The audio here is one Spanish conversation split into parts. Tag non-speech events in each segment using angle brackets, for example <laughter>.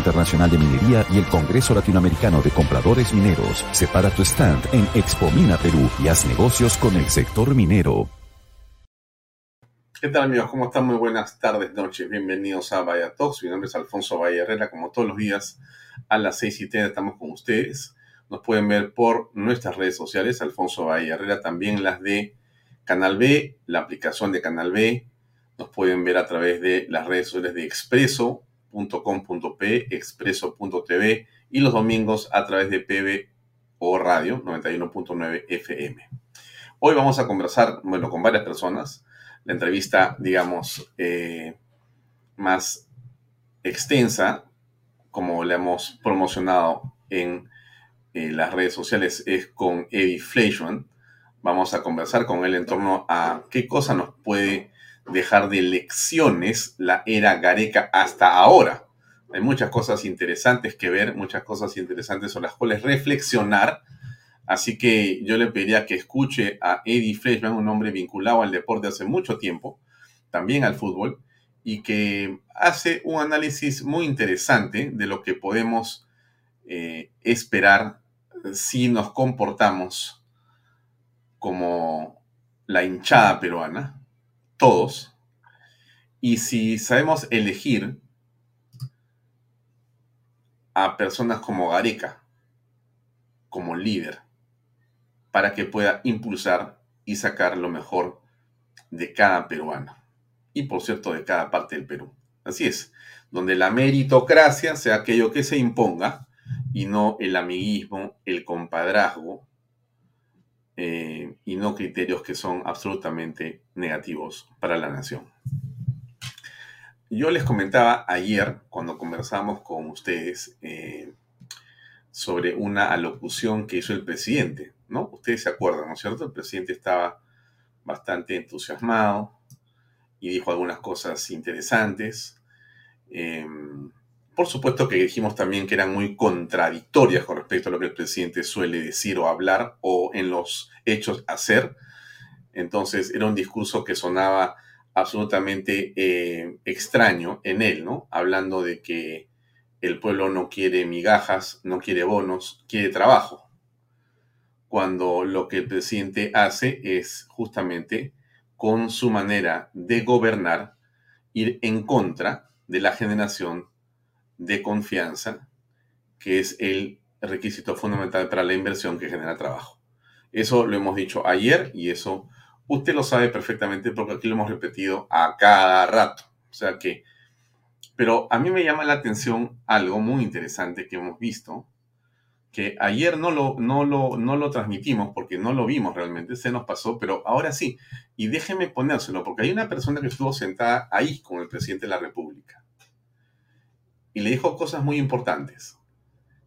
Internacional de Minería y el Congreso Latinoamericano de Compradores Mineros. Separa tu stand en Expo Mina Perú y haz negocios con el sector minero. ¿Qué tal amigos? ¿Cómo están? Muy buenas tardes, noches. Bienvenidos a Vaya Talks. Mi nombre es Alfonso Valle Herrera. Como todos los días a las 6 y 30 estamos con ustedes. Nos pueden ver por nuestras redes sociales, Alfonso Valle Herrera, también las de Canal B, la aplicación de Canal B. Nos pueden ver a través de las redes sociales de Expreso, .com.p, expreso.tv y los domingos a través de PB o Radio 91.9 FM. Hoy vamos a conversar, bueno, con varias personas. La entrevista, digamos, eh, más extensa, como le hemos promocionado en eh, las redes sociales, es con Eddie Fleischman. Vamos a conversar con él en torno a qué cosa nos puede dejar de lecciones la era Gareca hasta ahora. Hay muchas cosas interesantes que ver, muchas cosas interesantes sobre las cuales reflexionar. Así que yo le pediría que escuche a Eddie Freshman, un hombre vinculado al deporte hace mucho tiempo, también al fútbol, y que hace un análisis muy interesante de lo que podemos eh, esperar si nos comportamos como la hinchada peruana, todos. Y si sabemos elegir a personas como Gareca como líder para que pueda impulsar y sacar lo mejor de cada peruano. Y por cierto, de cada parte del Perú. Así es, donde la meritocracia sea aquello que se imponga y no el amiguismo, el compadrazgo eh, y no criterios que son absolutamente negativos para la nación. Yo les comentaba ayer, cuando conversamos con ustedes, eh, sobre una alocución que hizo el presidente, ¿no? Ustedes se acuerdan, ¿no es cierto? El presidente estaba bastante entusiasmado y dijo algunas cosas interesantes. Em, por supuesto que dijimos también que eran muy contradictorias con respecto a lo que el presidente suele decir o hablar o en los hechos hacer. Entonces era un discurso que sonaba absolutamente eh, extraño en él, ¿no? Hablando de que el pueblo no quiere migajas, no quiere bonos, quiere trabajo. Cuando lo que el presidente hace es justamente con su manera de gobernar ir en contra de la generación de confianza, que es el requisito fundamental para la inversión que genera trabajo. Eso lo hemos dicho ayer y eso usted lo sabe perfectamente porque aquí lo hemos repetido a cada rato. O sea que, pero a mí me llama la atención algo muy interesante que hemos visto, que ayer no lo, no, lo, no lo transmitimos porque no lo vimos realmente, se nos pasó, pero ahora sí. Y déjenme ponérselo, porque hay una persona que estuvo sentada ahí con el presidente de la República. Y le dijo cosas muy importantes,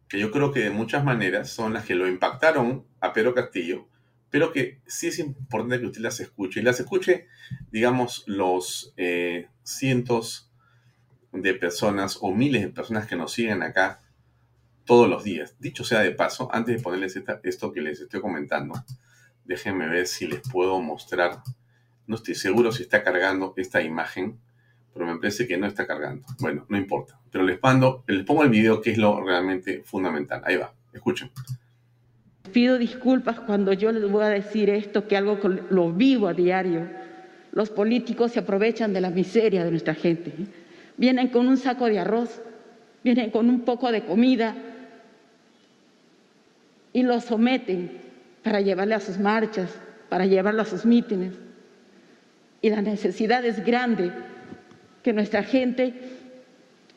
que yo creo que de muchas maneras son las que lo impactaron a Pedro Castillo, pero que sí es importante que usted las escuche. Y las escuche, digamos, los eh, cientos de personas o miles de personas que nos siguen acá todos los días. Dicho sea de paso, antes de ponerles esto que les estoy comentando, déjenme ver si les puedo mostrar. No estoy seguro si está cargando esta imagen, pero me parece que no está cargando. Bueno, no importa. Pero les, mando, les pongo el video que es lo realmente fundamental. Ahí va, escuchen. Pido disculpas cuando yo les voy a decir esto, que algo lo vivo a diario. Los políticos se aprovechan de la miseria de nuestra gente. Vienen con un saco de arroz, vienen con un poco de comida, y lo someten para llevarle a sus marchas, para llevarlo a sus mítines. Y la necesidad es grande, que nuestra gente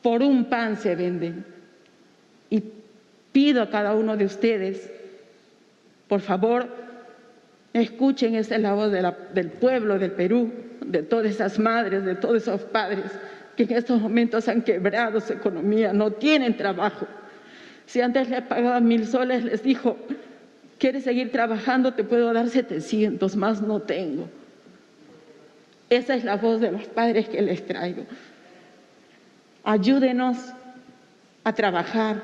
por un pan se vende. Y pido a cada uno de ustedes, por favor, escuchen esa la voz del pueblo del Perú, de todas esas madres, de todos esos padres que en estos momentos han quebrado su economía, no tienen trabajo si antes le pagaban mil soles, les dijo, ¿quieres seguir trabajando? Te puedo dar 700, más no tengo. Esa es la voz de los padres que les traigo. Ayúdenos a trabajar,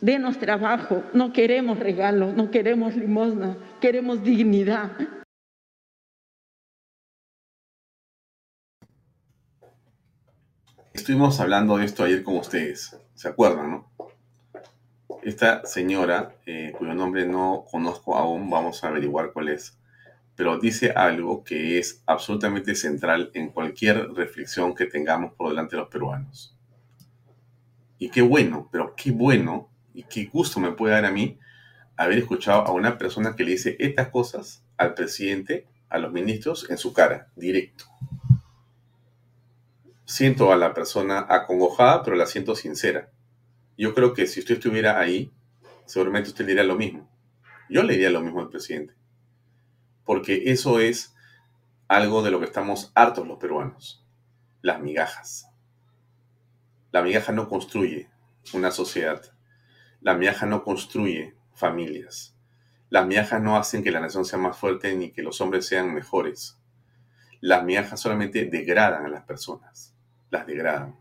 denos trabajo, no queremos regalos, no queremos limosna, queremos dignidad. Estuvimos hablando de esto ayer con ustedes, ¿se acuerdan, no? Esta señora, eh, cuyo nombre no conozco aún, vamos a averiguar cuál es, pero dice algo que es absolutamente central en cualquier reflexión que tengamos por delante de los peruanos. Y qué bueno, pero qué bueno y qué gusto me puede dar a mí haber escuchado a una persona que le dice estas cosas al presidente, a los ministros, en su cara, directo. Siento a la persona acongojada, pero la siento sincera. Yo creo que si usted estuviera ahí, seguramente usted le diría lo mismo. Yo le diría lo mismo al presidente. Porque eso es algo de lo que estamos hartos los peruanos. Las migajas. La migaja no construye una sociedad. La migaja no construye familias. Las migajas no hacen que la nación sea más fuerte ni que los hombres sean mejores. Las migajas solamente degradan a las personas. Las degradan.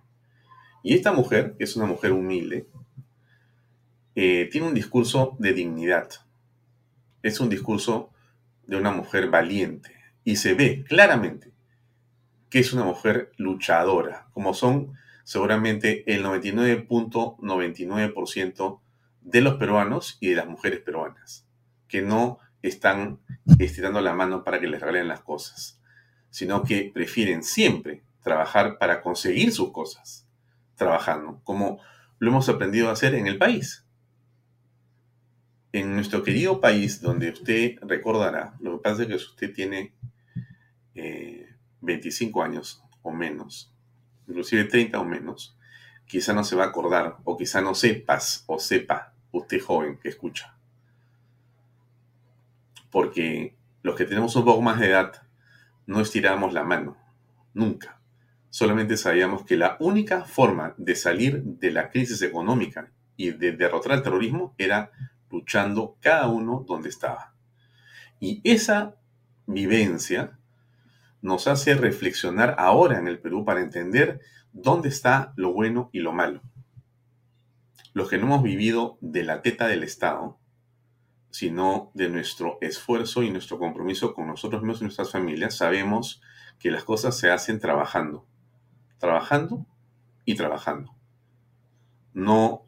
Y esta mujer, que es una mujer humilde, eh, tiene un discurso de dignidad. Es un discurso de una mujer valiente. Y se ve claramente que es una mujer luchadora, como son seguramente el 99.99% de los peruanos y de las mujeres peruanas, que no están estirando la mano para que les regalen las cosas, sino que prefieren siempre trabajar para conseguir sus cosas trabajando, como lo hemos aprendido a hacer en el país. En nuestro querido país, donde usted recordará, lo que pasa es que usted tiene 25 eh, años o menos, inclusive 30 o menos, quizá no se va a acordar, o quizá no sepas o sepa usted joven que escucha. Porque los que tenemos un poco más de edad no estiramos la mano, nunca solamente sabíamos que la única forma de salir de la crisis económica y de derrotar al terrorismo era luchando cada uno donde estaba. Y esa vivencia nos hace reflexionar ahora en el Perú para entender dónde está lo bueno y lo malo. Los que no hemos vivido de la teta del Estado, sino de nuestro esfuerzo y nuestro compromiso con nosotros mismos y nuestras familias, sabemos que las cosas se hacen trabajando trabajando y trabajando. No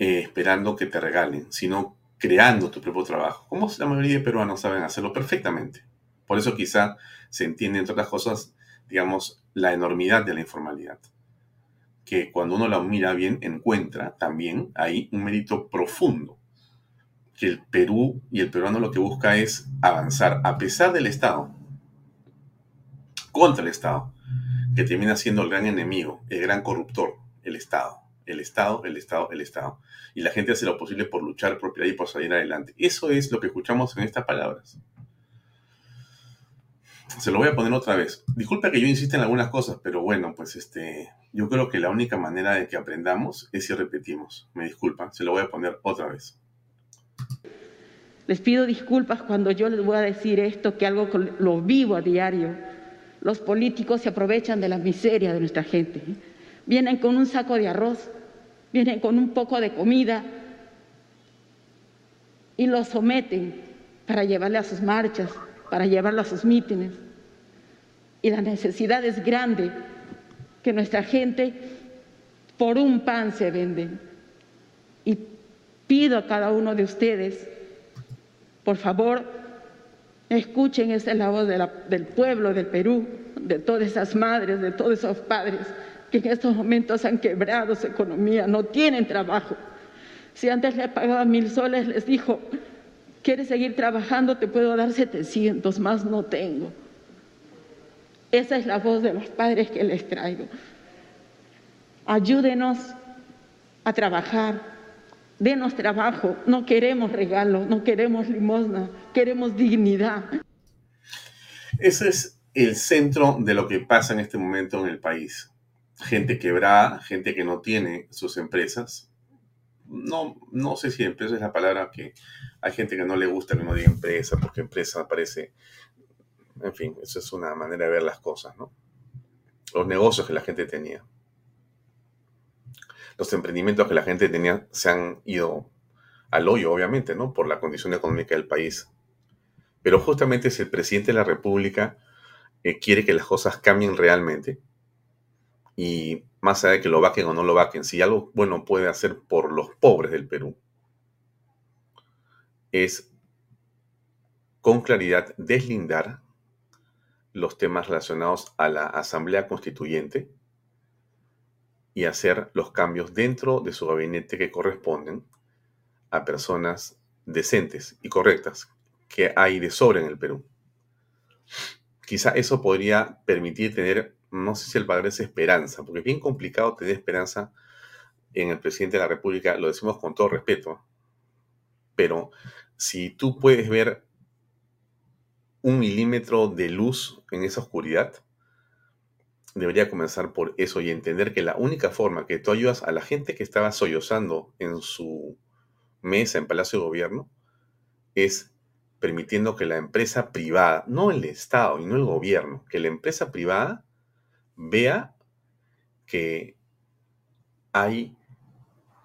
eh, esperando que te regalen, sino creando tu propio trabajo. Como la mayoría de peruanos saben hacerlo perfectamente. Por eso quizá se entiende, entre otras cosas, digamos, la enormidad de la informalidad. Que cuando uno la mira bien, encuentra también ahí un mérito profundo. Que el Perú y el peruano lo que busca es avanzar a pesar del Estado, contra el Estado, que termina siendo el gran enemigo, el gran corruptor, el Estado. El Estado, el Estado, el Estado. Y la gente hace lo posible por luchar por y por salir adelante. Eso es lo que escuchamos en estas palabras. Se lo voy a poner otra vez. Disculpa que yo insista en algunas cosas, pero bueno, pues este, yo creo que la única manera de que aprendamos es si repetimos. Me disculpan, se lo voy a poner otra vez. Les pido disculpas cuando yo les voy a decir esto, que algo lo vivo a diario. Los políticos se aprovechan de la miseria de nuestra gente. Vienen con un saco de arroz, vienen con un poco de comida y lo someten para llevarle a sus marchas, para llevarlo a sus mítines. Y la necesidad es grande que nuestra gente por un pan se vende. Y pido a cada uno de ustedes por favor, escuchen esa la voz del pueblo del Perú, de todas esas madres, de todos esos padres que en estos momentos han quebrado su economía, no tienen trabajo. Si antes les pagaba mil soles, les dijo, ¿quieres seguir trabajando? Te puedo dar 700, más no tengo. Esa es la voz de los padres que les traigo. Ayúdenos a trabajar, denos trabajo, no queremos regalos, no queremos limosna, queremos dignidad. Ese es el centro de lo que pasa en este momento en el país. Gente quebrada, gente que no tiene sus empresas. No, no sé si empresa es la palabra que hay gente que no le gusta que no diga empresa, porque empresa parece, en fin, eso es una manera de ver las cosas, ¿no? Los negocios que la gente tenía los emprendimientos que la gente tenía se han ido al hoyo, obviamente, ¿no? Por la condición económica del país. Pero justamente si el presidente de la República eh, quiere que las cosas cambien realmente, y más allá de que lo vaquen o no lo vaquen, si algo bueno puede hacer por los pobres del Perú, es con claridad deslindar los temas relacionados a la Asamblea Constituyente y hacer los cambios dentro de su gabinete que corresponden a personas decentes y correctas que hay de sobra en el Perú. Quizá eso podría permitir tener, no sé si el padre es esperanza, porque es bien complicado tener esperanza en el presidente de la República, lo decimos con todo respeto, pero si tú puedes ver un milímetro de luz en esa oscuridad, debería comenzar por eso y entender que la única forma que tú ayudas a la gente que estaba sollozando en su mesa en Palacio de Gobierno es permitiendo que la empresa privada, no el Estado y no el gobierno, que la empresa privada vea que hay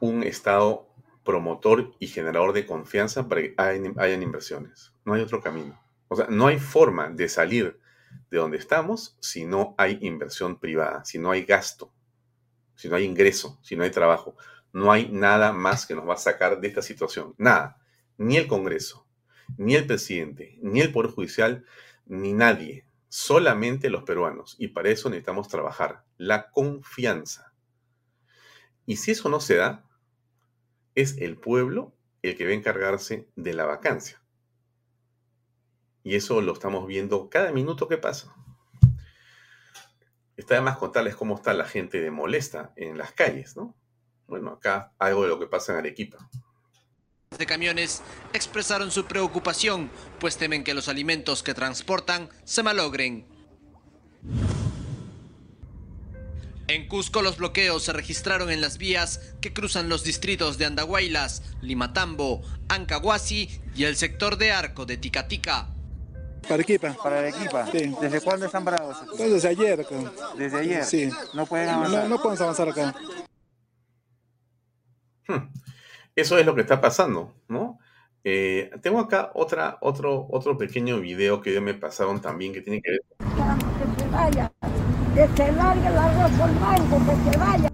un Estado promotor y generador de confianza para que hayan, inversiones. No hay otro camino. O sea, no hay forma de salir de donde estamos si no hay inversión privada, si no hay gasto, si no hay ingreso, si no hay trabajo. No hay nada más que nos va a sacar de esta situación. Nada. Ni el Congreso, ni el presidente, ni el Poder Judicial, ni nadie. Solamente los peruanos. Y para eso necesitamos trabajar. La confianza. Y si eso no se da, es el pueblo el que va a encargarse de la vacancia. Y eso lo estamos viendo cada minuto que pasa. Está además contarles cómo está la gente de molesta en las calles, ¿no? Bueno, acá algo de lo que pasa en Arequipa. De camiones expresaron su preocupación, pues temen que los alimentos que transportan se malogren. En Cusco los bloqueos se registraron en las vías que cruzan los distritos de Andahuaylas, Limatambo, Ancahuasi y el sector de Arco de Ticatica. Para Arequipa. Para Arequipa. Sí. ¿Desde cuándo están bravos? Pues desde ayer acá. ¿Desde ayer? Sí. ¿No pueden avanzar? No, no podemos avanzar acá. Hmm. Eso es lo que está pasando, ¿no? Eh, tengo acá otra, otro, otro pequeño video que ya me pasaron también que tiene que ver. Que se vaya, que se largue mango, que se vaya.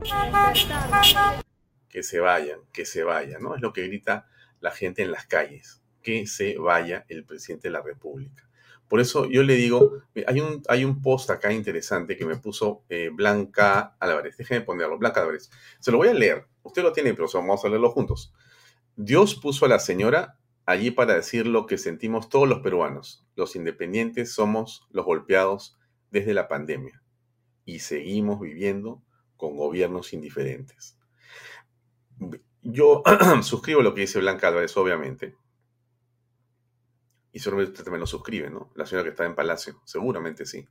Que se vayan, que se vayan, ¿no? Es lo que grita la gente en las calles. Que se vaya el presidente de la República. Por eso yo le digo, hay un, hay un post acá interesante que me puso eh, Blanca Álvarez. Déjenme ponerlo, Blanca Álvarez. Se lo voy a leer. Usted lo tiene, pero vamos a leerlo juntos. Dios puso a la señora allí para decir lo que sentimos todos los peruanos. Los independientes somos los golpeados desde la pandemia y seguimos viviendo con gobiernos indiferentes. Yo <clears throat> suscribo lo que dice Blanca Álvarez, obviamente. Y seguramente usted también lo suscribe, ¿no? La señora que está en Palacio, seguramente sí.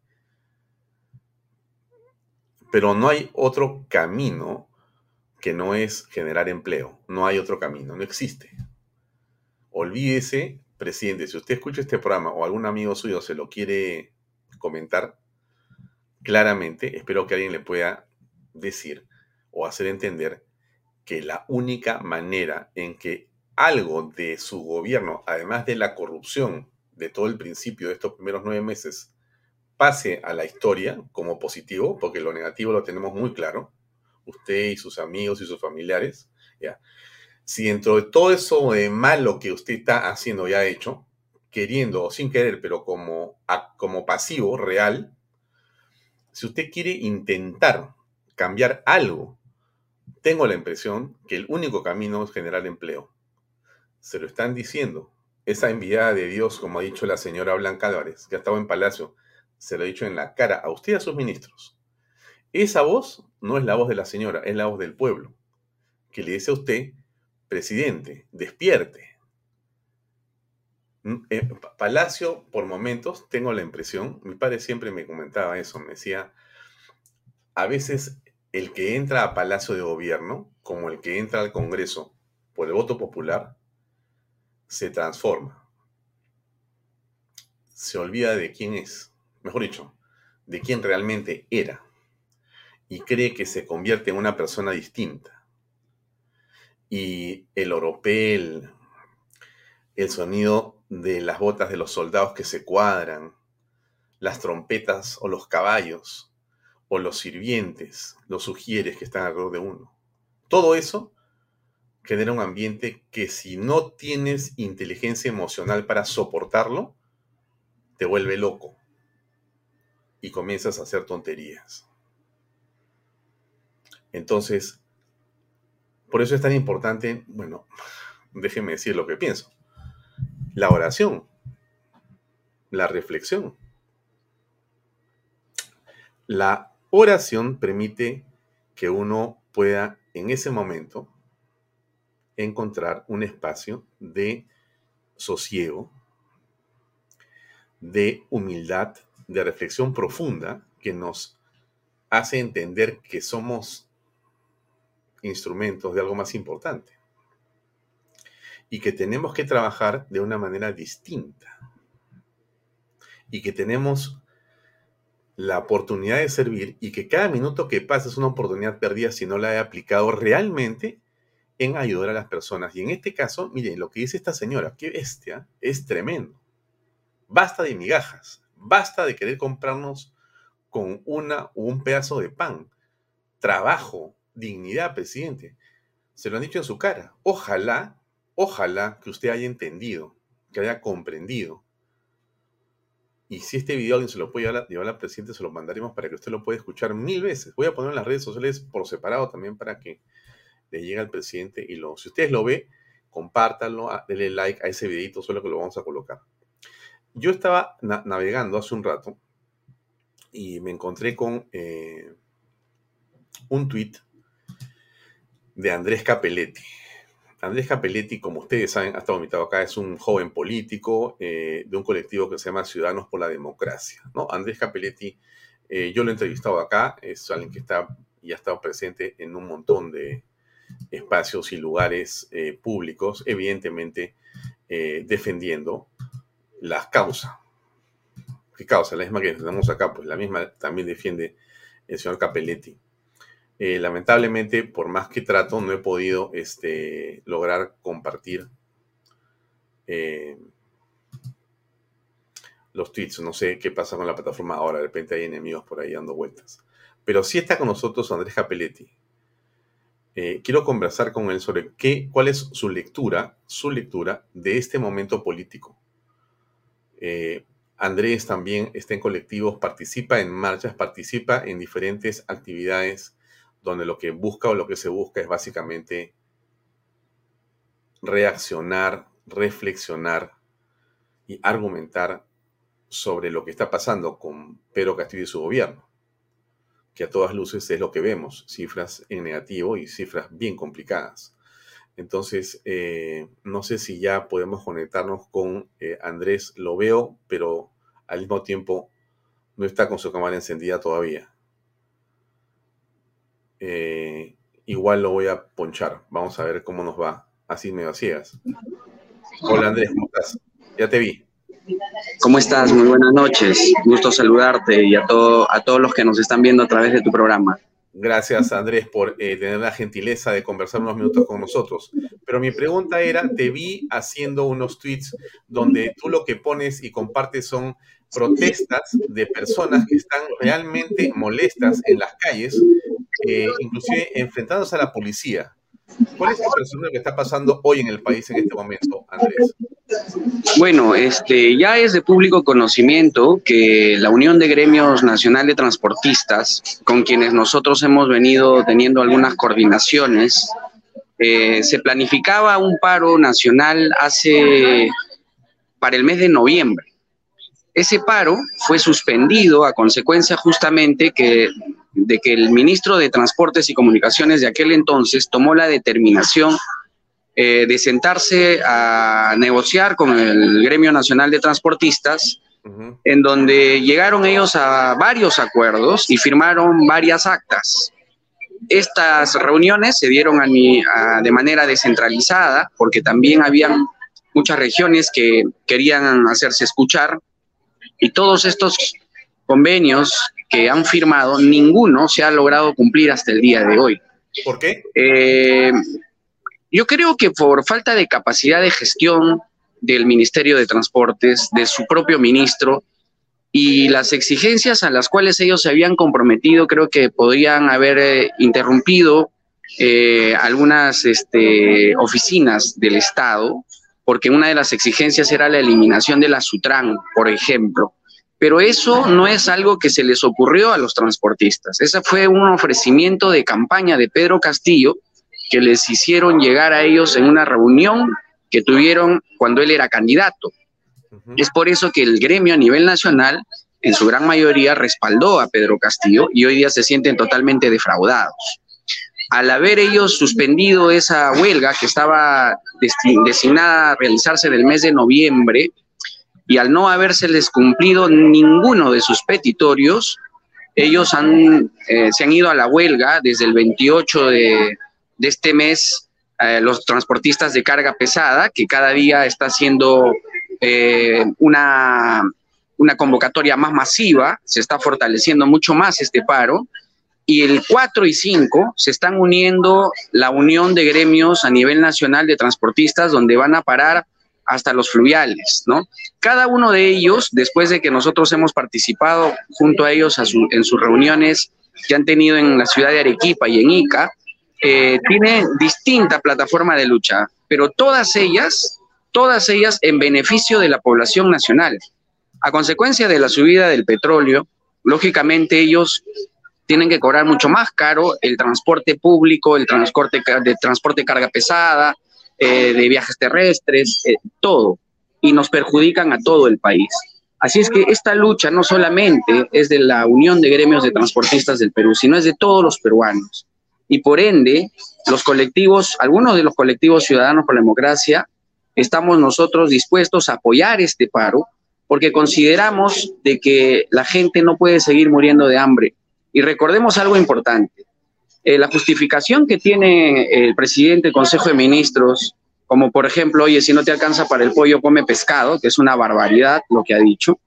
Pero no hay otro camino que no es generar empleo. No hay otro camino, no existe. Olvídese, presidente, si usted escucha este programa o algún amigo suyo se lo quiere comentar claramente, espero que alguien le pueda decir o hacer entender que la única manera en que algo de su gobierno, además de la corrupción de todo el principio de estos primeros nueve meses, pase a la historia como positivo, porque lo negativo lo tenemos muy claro, usted y sus amigos y sus familiares, ya. Si dentro de todo eso de malo que usted está haciendo ya hecho, queriendo o sin querer, pero como, como pasivo real, si usted quiere intentar cambiar algo, tengo la impresión que el único camino es generar empleo. Se lo están diciendo. Esa enviada de Dios, como ha dicho la señora Blanca Álvarez, que ha estado en Palacio, se lo ha dicho en la cara a usted y a sus ministros. Esa voz no es la voz de la señora, es la voz del pueblo, que le dice a usted, presidente, despierte. Mm, eh, Palacio, por momentos, tengo la impresión, mi padre siempre me comentaba eso, me decía, a veces el que entra a Palacio de Gobierno, como el que entra al Congreso por el voto popular, se transforma. Se olvida de quién es, mejor dicho, de quién realmente era y cree que se convierte en una persona distinta. Y el oropel, el sonido de las botas de los soldados que se cuadran, las trompetas o los caballos, o los sirvientes, los sugieres que están alrededor de uno. Todo eso genera un ambiente que si no tienes inteligencia emocional para soportarlo, te vuelve loco y comienzas a hacer tonterías. Entonces, por eso es tan importante, bueno, <laughs> déjeme decir lo que pienso. La oración, la reflexión. La oración permite que uno pueda en ese momento encontrar un espacio de sosiego, de humildad, de reflexión profunda que nos hace entender que somos instrumentos de algo más importante. Y que tenemos que trabajar de una manera distinta. Y que tenemos la oportunidad de servir y que cada minuto que pasa es una oportunidad perdida si no la he aplicado realmente en ayudar a las personas. Y en este caso, miren, lo que dice esta señora, qué bestia, es tremendo. Basta de migajas, basta de querer comprarnos con una o un pedazo de pan. Trabajo, dignidad, presidente. Se lo han dicho en su cara. Ojalá, ojalá que usted haya entendido, que haya comprendido. Y si este video alguien se lo puede llevar, al presidente, se lo mandaremos para que usted lo pueda escuchar mil veces. Voy a poner en las redes sociales por separado también para que le llegue al presidente y lo, si ustedes lo ve, compártanlo, denle like a ese videito, solo que lo vamos a colocar. Yo estaba navegando hace un rato y me encontré con eh, un tweet de Andrés Capelletti. Andrés Capelletti, como ustedes saben, ha estado invitado acá, es un joven político eh, de un colectivo que se llama Ciudadanos por la Democracia. ¿no? Andrés Capelletti, eh, yo lo he entrevistado acá, es alguien que está y ha estado presente en un montón de espacios y lugares eh, públicos, evidentemente defendiendo las causas. ¿Qué causa? La misma que tenemos acá, pues la misma también defiende el señor Capelletti. Eh, lamentablemente, por más que trato, no he podido este, lograr compartir eh, los tweets. No sé qué pasa con la plataforma ahora. De repente hay enemigos por ahí dando vueltas. Pero sí está con nosotros Andrés Capelletti. Eh, quiero conversar con él sobre qué, cuál es su lectura, su lectura de este momento político. Andrés también está en colectivos, participa en marchas, participa en diferentes actividades donde lo que busca o lo que se busca es básicamente reaccionar, reflexionar y argumentar sobre lo que está pasando con Pedro Castillo y su gobierno, que a todas luces es lo que vemos, cifras en negativo y cifras bien complicadas. Entonces, eh, no sé si ya podemos conectarnos con eh, Andrés, lo veo, pero al mismo tiempo no está con su cámara encendida todavía. Eh, igual lo voy a ponchar. Vamos a ver cómo nos va. Así medio ciegas. Hola Andrés, ¿cómo estás? Ya te vi. ¿Cómo estás? Muy buenas noches. Gusto saludarte y a, todo, a todos los que nos están viendo a través de tu programa. Gracias Andrés por eh, tener la gentileza de conversar unos minutos con nosotros. Pero mi pregunta era, te vi haciendo unos tweets donde tú lo que pones y compartes son protestas de personas que están realmente molestas en las calles, eh, inclusive enfrentándose a la policía. ¿Cuál es la persona que está pasando hoy en el país en este momento, Andrés? Bueno, este, ya es de público conocimiento que la Unión de Gremios Nacional de Transportistas, con quienes nosotros hemos venido teniendo algunas coordinaciones, eh, se planificaba un paro nacional hace para el mes de noviembre. Ese paro fue suspendido a consecuencia justamente que, de que el ministro de Transportes y Comunicaciones de aquel entonces tomó la determinación eh, de sentarse a negociar con el Gremio Nacional de Transportistas, en donde llegaron ellos a varios acuerdos y firmaron varias actas. Estas reuniones se dieron de manera descentralizada, porque también habían muchas regiones que querían hacerse escuchar, y todos estos convenios que han firmado, ninguno se ha logrado cumplir hasta el día de hoy. ¿Por qué? Eh, yo creo que por falta de capacidad de gestión del Ministerio de Transportes, de su propio ministro, y las exigencias a las cuales ellos se habían comprometido, creo que podrían haber eh, interrumpido eh, algunas este, oficinas del Estado, porque una de las exigencias era la eliminación de la Sutran, por ejemplo. Pero eso no es algo que se les ocurrió a los transportistas. Ese fue un ofrecimiento de campaña de Pedro Castillo, que les hicieron llegar a ellos en una reunión que tuvieron cuando él era candidato. Es por eso que el gremio a nivel nacional, en su gran mayoría, respaldó a Pedro Castillo y hoy día se sienten totalmente defraudados. Al haber ellos suspendido esa huelga que estaba destinada a realizarse en el mes de noviembre y al no habérseles cumplido ninguno de sus petitorios, ellos han, eh, se han ido a la huelga desde el 28 de, este mes eh, los transportistas de carga pesada, que cada día está haciendo eh, una, una convocatoria más masiva, se está fortaleciendo mucho más este paro. Y el 4 y 5 se están uniendo la unión de gremios a nivel nacional de transportistas, donde van a parar hasta los fluviales, ¿no? Cada uno de ellos, después de que nosotros hemos participado junto a ellos en sus reuniones que han tenido en la ciudad de Arequipa y en Ica, eh, tiene distinta plataforma de lucha, pero todas ellas, todas ellas en beneficio de la población nacional. A consecuencia de la subida del petróleo, lógicamente ellos tienen que cobrar mucho más caro el transporte público, el transporte de transporte carga pesada, eh, de viajes terrestres, eh, todo, y nos perjudican a todo el país. Así es que esta lucha no solamente es de la Unión de Gremios de Transportistas del Perú, sino es de todos los peruanos y por ende los colectivos, algunos de los colectivos ciudadanos por la democracia, estamos nosotros dispuestos a apoyar este paro porque consideramos de que la gente no puede seguir muriendo de hambre. Y recordemos algo importante. Eh, la justificación que tiene el presidente del Consejo de Ministros, como por ejemplo, oye, si no te alcanza para el pollo, come pescado, que es una barbaridad lo que ha dicho,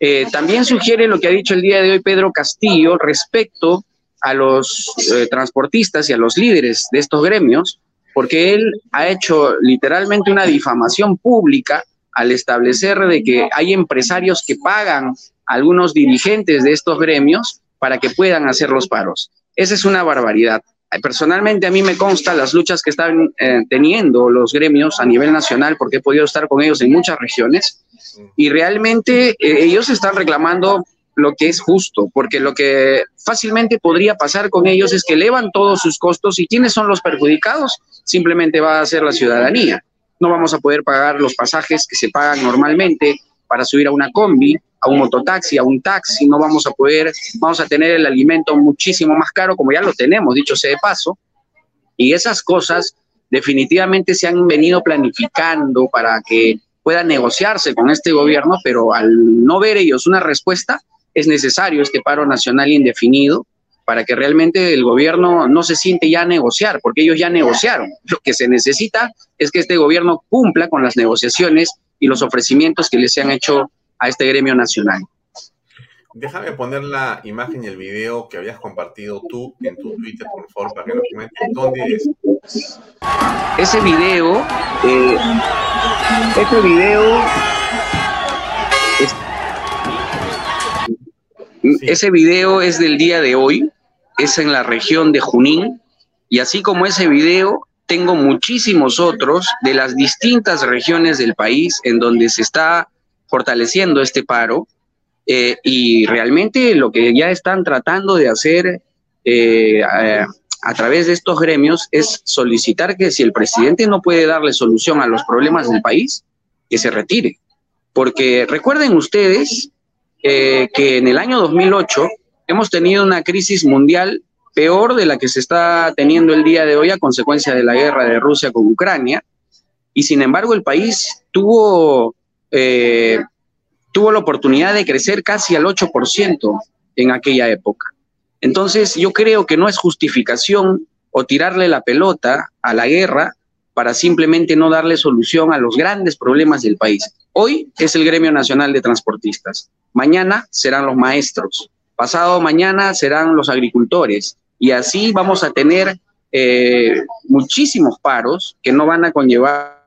eh, también sugiere lo que ha dicho el día de hoy Pedro Castillo respecto a los eh, transportistas y a los líderes de estos gremios, porque él ha hecho literalmente una difamación pública al establecer de que hay empresarios que pagan a algunos dirigentes de estos gremios para que puedan hacer los paros. Esa es una barbaridad. Personalmente a mí me consta las luchas que están eh, teniendo los gremios a nivel nacional, porque he podido estar con ellos en muchas regiones, y realmente eh, ellos están reclamando lo que es justo, porque lo que fácilmente podría pasar con ellos es que elevan todos sus costos y ¿quiénes son los perjudicados? Simplemente va a ser la ciudadanía. No vamos a poder pagar los pasajes que se pagan normalmente para subir a una combi, a un mototaxi, a un taxi, no vamos a poder, vamos a tener el alimento muchísimo más caro como ya lo tenemos, dicho sea de paso, y esas cosas definitivamente se han venido planificando para que pueda negociarse con este gobierno, pero al no ver ellos una respuesta, es necesario este paro nacional indefinido para que realmente el gobierno no se siente ya a negociar, porque ellos ya negociaron. Lo que se necesita es que este gobierno cumpla con las negociaciones y los ofrecimientos que les han hecho a este gremio nacional. Déjame poner la imagen y el video que habías compartido tú en tu Twitter, por favor, para que nos comenten dónde es. Ese video, eh, este video, es, ese video es del día de hoy, es en la región de Junín, y así como ese video, tengo muchísimos otros de las distintas regiones del país en donde se está fortaleciendo este paro eh, y realmente lo que ya están tratando de hacer eh, a, través de estos gremios es solicitar que si el presidente no puede darle solución a los problemas del país, que se retire. Porque recuerden ustedes eh, que en el año 2008 hemos tenido una crisis mundial peor de la que se está teniendo el día de hoy a consecuencia de la guerra de Rusia con Ucrania. Y sin embargo el país tuvo eh, tuvo la oportunidad de crecer casi al 8% en aquella época. Entonces, yo creo que no es justificación o tirarle la pelota a la guerra para simplemente no darle solución a los grandes problemas del país. Hoy es el Gremio Nacional de Transportistas, mañana serán los maestros, pasado mañana serán los agricultores y así vamos a tener eh, muchísimos paros que no van a conllevar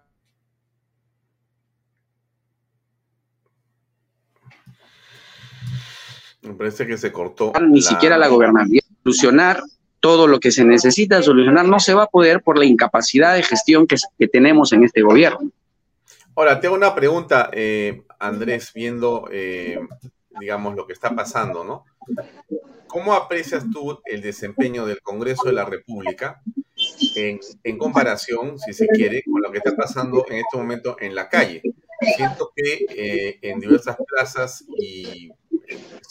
Me parece que se cortó. Ni la... siquiera la gobernabilidad. Solucionar todo lo que se necesita solucionar no se va a poder por la incapacidad de gestión que, que tenemos en este gobierno. Ahora, tengo una pregunta, eh, Andrés, viendo, eh, digamos, lo que está pasando, ¿no? ¿Cómo aprecias tú el desempeño del Congreso de la República en, en, comparación, si se quiere, con lo que está pasando en este momento en la calle? Siento que eh, en diversas plazas y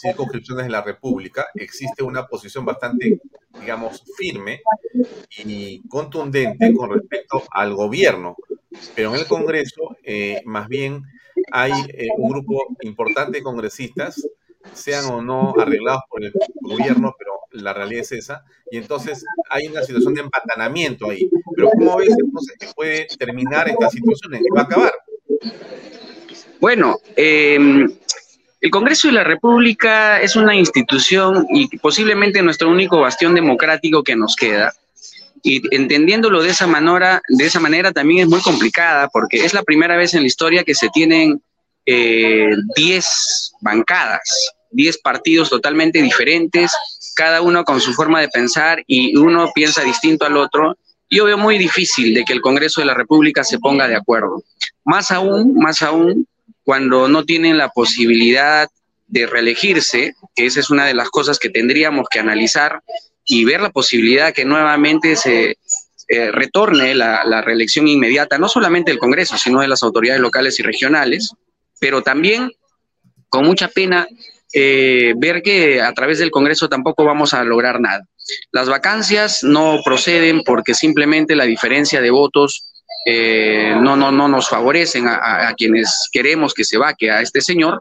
circunscripciones de la República existe una posición bastante, digamos, firme y contundente con respecto al gobierno. Pero en el Congreso, eh, más bien, hay eh, un grupo importante de congresistas, sean o no arreglados por el gobierno, pero la realidad es esa, y entonces hay una situación de empatanamiento ahí. Pero ¿cómo ves entonces que puede terminar esta situación? ¿En qué va a acabar? Bueno, eh, el Congreso de la República es una institución y posiblemente nuestro único bastión democrático que nos queda. Y entendiéndolo de esa manera, de esa manera también es muy complicada porque es la primera vez en la historia que se tienen 10 eh, bancadas, 10 partidos totalmente diferentes, cada uno con su forma de pensar y uno piensa distinto al otro. Yo veo muy difícil de que el Congreso de la República se ponga de acuerdo. Más aún, más aún, cuando no tienen la posibilidad de reelegirse, que esa es una de las cosas que tendríamos que analizar y ver la posibilidad que nuevamente se eh, retorne la, la, reelección inmediata, no solamente del Congreso, sino de las autoridades locales y regionales, pero también con mucha pena eh, ver que a través del Congreso tampoco vamos a lograr nada. Las vacancias no proceden porque simplemente la diferencia de votos eh, no, no, no nos favorecen a, quienes queremos que se vaque a este señor.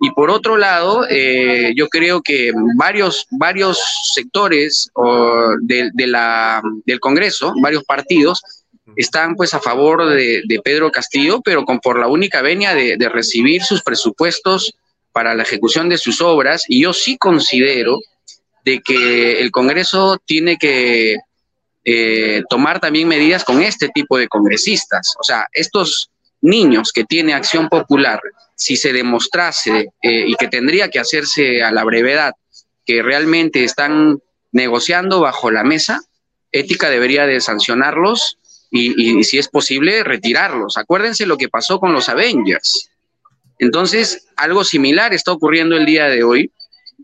Y por otro lado, eh, yo creo que varios, varios sectores de, del Congreso, varios partidos, están pues a favor de, de Pedro Castillo, pero con, por la única venia de, de, recibir sus presupuestos para la ejecución de sus obras. Y yo sí considero de que el Congreso tiene que eh, tomar también medidas con este tipo de congresistas. O sea, estos niños que tiene Acción Popular, si se demostrase eh, y que tendría que hacerse a la brevedad que realmente están negociando bajo la mesa, ética debería de sancionarlos y, y si es posible retirarlos. Acuérdense lo que pasó con los Avengers. Entonces, algo similar está ocurriendo el día de hoy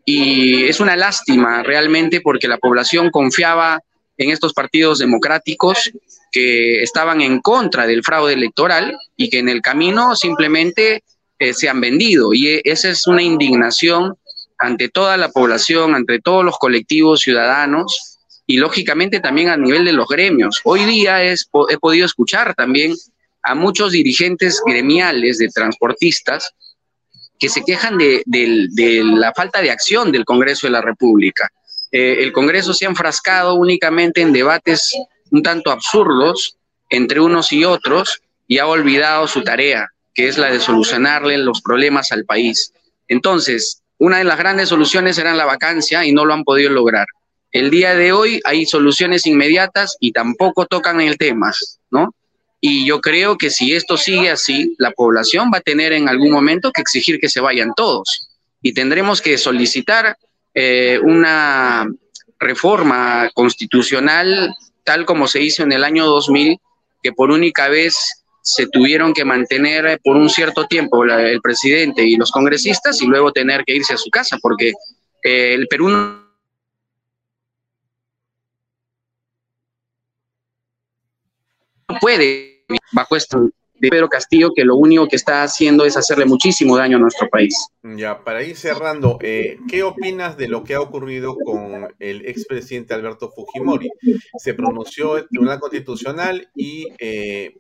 y es una lástima realmente porque la población confiaba en estos partidos democráticos que estaban en contra del fraude electoral y que en el camino simplemente eh, se han vendido. Y e, esa es una indignación ante toda la población, ante todos los colectivos ciudadanos, y lógicamente también a nivel de los gremios. Hoy día es, he podido escuchar también a muchos dirigentes gremiales de transportistas que se quejan de, la falta de acción del Congreso de la República. Eh, el Congreso se ha enfrascado únicamente en debates un tanto absurdos entre unos y otros y ha olvidado su tarea, que es la de solucionarle los problemas al país. Entonces, una de las grandes soluciones era la vacancia y no lo han podido lograr. El día de hoy hay soluciones inmediatas y tampoco tocan el tema, ¿no? Y yo creo que si esto sigue así, la población va a tener en algún momento que exigir que se vayan todos y tendremos que solicitar eh, una reforma constitucional tal como se hizo en el año 2000, que por única vez se tuvieron que mantener por un cierto tiempo el presidente y los congresistas y luego tener que irse a su casa, porque eh, el Perú no puede bajo esto de Pedro Castillo, que lo único que está haciendo es hacerle muchísimo daño a nuestro país. Ya, para ir cerrando, eh, ¿qué opinas de lo que ha ocurrido con el expresidente Alberto Fujimori? Se pronunció el Tribunal Constitucional y, eh,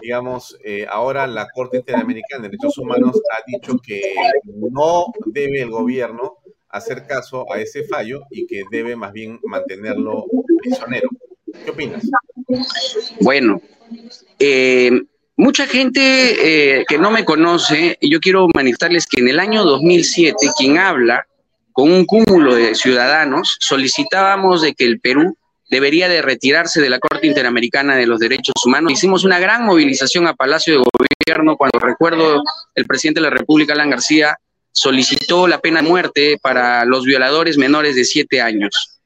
digamos, eh, ahora la Corte Interamericana de Derechos Humanos ha dicho que no debe el gobierno hacer caso a ese fallo y que debe más bien mantenerlo prisionero. ¿Qué opinas? Bueno, eh, Mucha gente eh, que no me conoce, yo quiero manifestarles que en el año 2007, quien habla con un cúmulo de ciudadanos, solicitábamos de que el Perú debería de retirarse de la Corte Interamericana de los Derechos Humanos. Hicimos una gran movilización a Palacio de Gobierno cuando recuerdo el presidente de la República, Alan García, solicitó la pena de muerte para los violadores menores de siete años.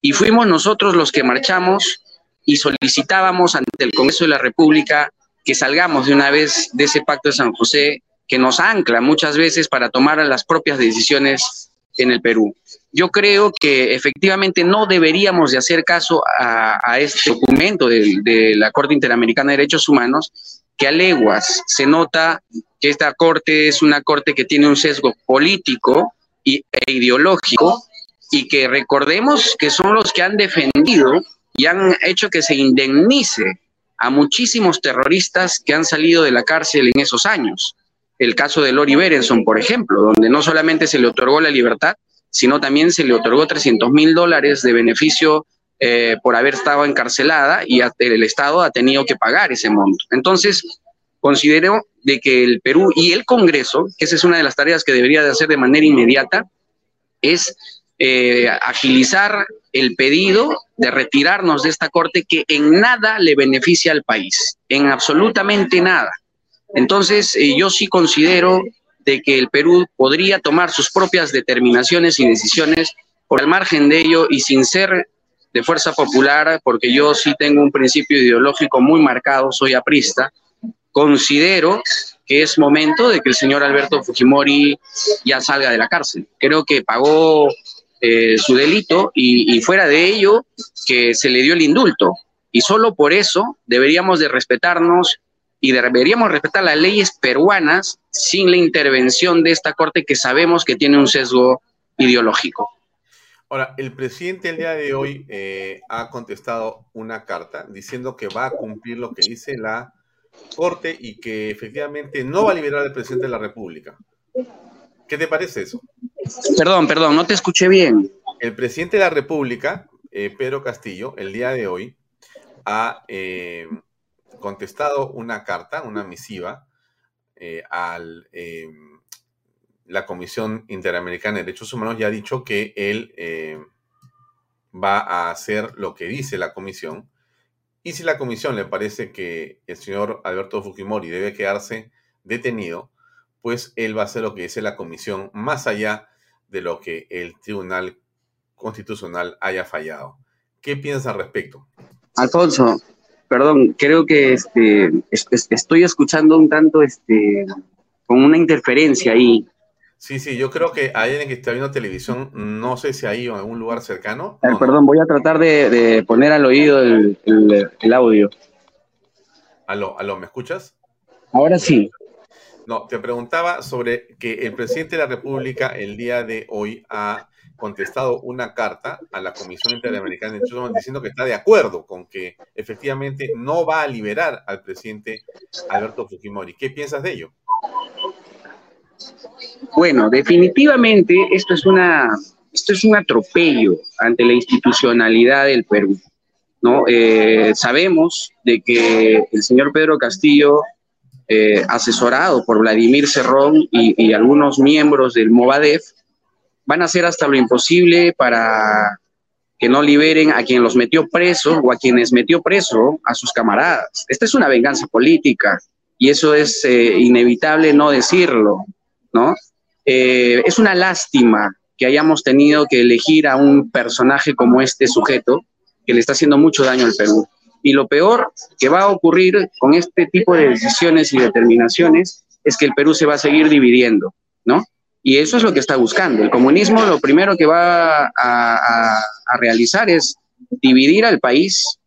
Y fuimos nosotros los que marchamos y solicitábamos ante el Congreso de la República que salgamos de una vez de ese pacto de San José que nos ancla muchas veces para tomar las propias decisiones en el Perú. Yo creo que efectivamente no deberíamos de hacer caso a, este documento de, la Corte Interamericana de Derechos Humanos, que a leguas se nota que esta Corte es una Corte que tiene un sesgo político e ideológico y que recordemos que son los que han defendido y han hecho que se indemnice a muchísimos terroristas que han salido de la cárcel en esos años. El caso de Lori Berenson, por ejemplo, donde no solamente se le otorgó la libertad, sino también se le otorgó 300 mil dólares de beneficio eh, por haber estado encarcelada y el Estado ha tenido que pagar ese monto. Entonces, considero de que el Perú y el Congreso, que esa es una de las tareas que debería de hacer de manera inmediata, es eh, agilizar el pedido de retirarnos de esta corte que en nada le beneficia al país, en absolutamente nada. Entonces, eh, yo sí considero de que el Perú podría tomar sus propias determinaciones y decisiones por el margen de ello y sin ser de fuerza popular, porque yo sí tengo un principio ideológico muy marcado, soy aprista, considero que es momento de que el señor Alberto Fujimori ya salga de la cárcel. Creo que pagó eh, su delito y, fuera de ello que se le dio el indulto. Y solo por eso deberíamos de respetarnos y deberíamos respetar las leyes peruanas sin la intervención de esta corte que sabemos que tiene un sesgo ideológico. Ahora, el presidente el día de hoy eh, ha contestado una carta diciendo que va a cumplir lo que dice la corte y que efectivamente no va a liberar al presidente de la República. ¿Qué te parece eso? Perdón, perdón, no te escuché bien. El presidente de la República, eh, Pedro Castillo, el día de hoy ha eh, contestado una carta, una misiva, eh, a la Comisión Interamericana de Derechos Humanos y ha dicho que él va a hacer lo que dice la comisión. Y si la comisión le parece que el señor Alberto Fujimori debe quedarse detenido, pues él va a hacer lo que dice la comisión, más allá de lo que el Tribunal Constitucional haya fallado. ¿Qué piensas al respecto? Alfonso, perdón, creo que este, estoy escuchando un tanto este, con una interferencia ahí. Sí, sí, yo creo que hay alguien que está viendo televisión, no sé si ahí o en algún lugar cercano. perdón, voy a tratar de, poner al oído el, el, audio. Aló, aló, ¿me escuchas? Ahora sí. No, te preguntaba sobre que el presidente de la República el día de hoy ha contestado una carta a la Comisión Interamericana de Derechos Humanos diciendo que está de acuerdo con que efectivamente no va a liberar al presidente Alberto Fujimori. ¿Qué piensas de ello? Bueno, definitivamente esto es una esto es un atropello ante la institucionalidad del Perú. ¿no? Eh, sabemos de que el señor Pedro Castillo, eh, asesorado por Vladimir Cerrón y, algunos miembros del Movadef, van a hacer hasta lo imposible para que no liberen a quien los metió preso o a quienes metió preso a sus camaradas. Esta es una venganza política y eso es eh, inevitable no decirlo, ¿no? es una lástima que hayamos tenido que elegir a un personaje como este sujeto que le está haciendo mucho daño al Perú. Y lo peor que va a ocurrir con este tipo de decisiones y determinaciones es que el Perú se va a seguir dividiendo, ¿no? Y eso es lo que está buscando. El comunismo lo primero que va a, a, a realizar es dividir al país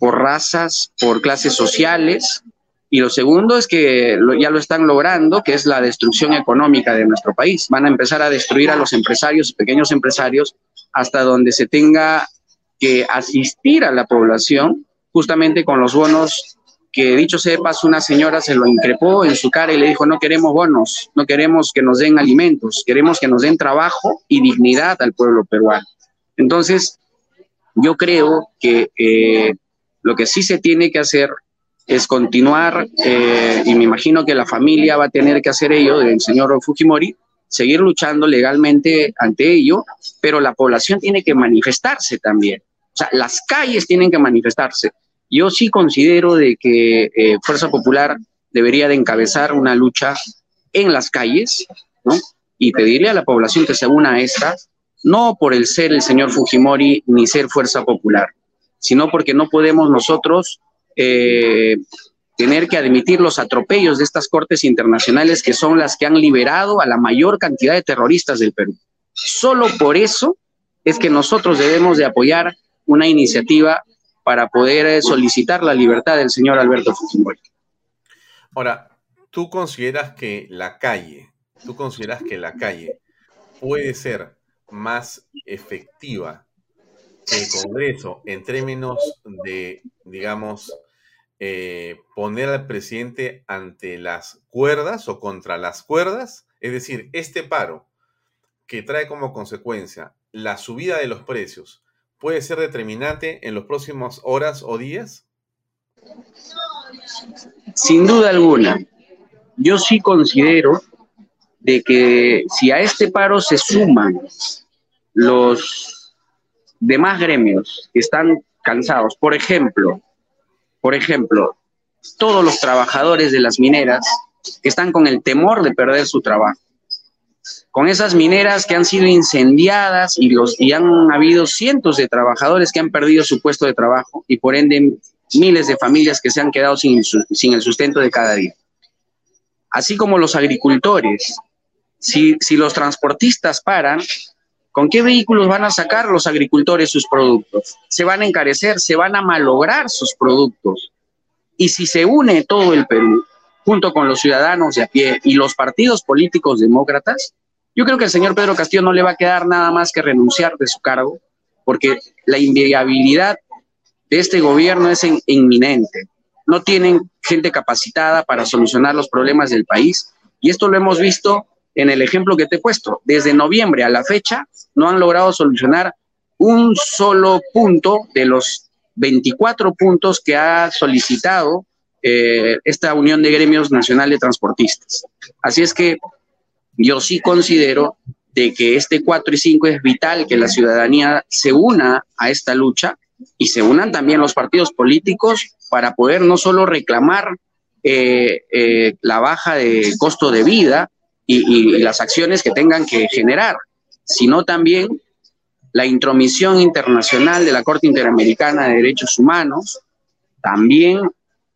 por razas, por clases sociales, y lo segundo es que lo, ya lo están logrando, que es la destrucción económica de nuestro país. Van a empezar a destruir a los empresarios, pequeños empresarios, hasta donde se tenga que asistir a la población justamente con los bonos que dicho sepas, una señora se lo increpó en su cara y le dijo, no queremos bonos, no queremos que nos den alimentos, queremos que nos den trabajo y dignidad al pueblo peruano. Entonces, yo creo que eh, lo que sí se tiene que hacer es continuar, eh, y me imagino que la familia va a tener que hacer ello, del señor Fujimori, seguir luchando legalmente ante ello, pero la población tiene que manifestarse también. Sea, las calles tienen que manifestarse. Yo sí considero de que eh, Fuerza Popular debería de encabezar una lucha en las calles, ¿no? Y pedirle a la población que se una a esta, no por el ser el señor Fujimori ni ser Fuerza Popular, sino porque no podemos nosotros eh, tener que admitir los atropellos de estas cortes internacionales que son las que han liberado a la mayor cantidad de terroristas del Perú. Solo por eso es que nosotros debemos de apoyar una iniciativa para poder eh, solicitar la libertad del señor Alberto Fujimori. Ahora, ¿tú consideras que la calle, tú consideras que la calle puede ser más efectiva el Congreso en términos de, digamos, eh, poner al presidente ante las cuerdas o contra las cuerdas? Es decir, este paro que trae como consecuencia la subida de los precios, puede ser determinante en los próximos horas o días? Sin duda alguna. Yo sí considero de que si a este paro se suman los demás gremios que están cansados, por ejemplo, por ejemplo, todos los trabajadores de las mineras que están con el temor de perder su trabajo, con esas mineras que han sido incendiadas y, los, y han habido cientos de trabajadores que han perdido su puesto de trabajo y por ende miles de familias que se han quedado sin, sin el sustento de cada día. Así como los agricultores, si, si los transportistas paran, ¿con qué vehículos van a sacar los agricultores sus productos? Se van a encarecer, se van a malograr sus productos. Y si se une todo el Perú, junto con los ciudadanos de a pie y los partidos políticos demócratas, yo creo que al señor Pedro Castillo no le va a quedar nada más que renunciar de su cargo, porque la inviabilidad de este gobierno es inminente. No tienen gente capacitada para solucionar los problemas del país y esto lo hemos visto en el ejemplo que te he puesto. Desde noviembre a la fecha no han logrado solucionar un solo punto de los 24 puntos que ha solicitado eh, esta Unión de Gremios Nacional de Transportistas. Así es que yo sí considero de que este 4 y 5 es vital que la ciudadanía se una a esta lucha y se unan también los partidos políticos para poder no solo reclamar eh, eh, la baja de costo de vida y, las acciones que tengan que generar, sino también la intromisión internacional de la Corte Interamericana de Derechos Humanos, también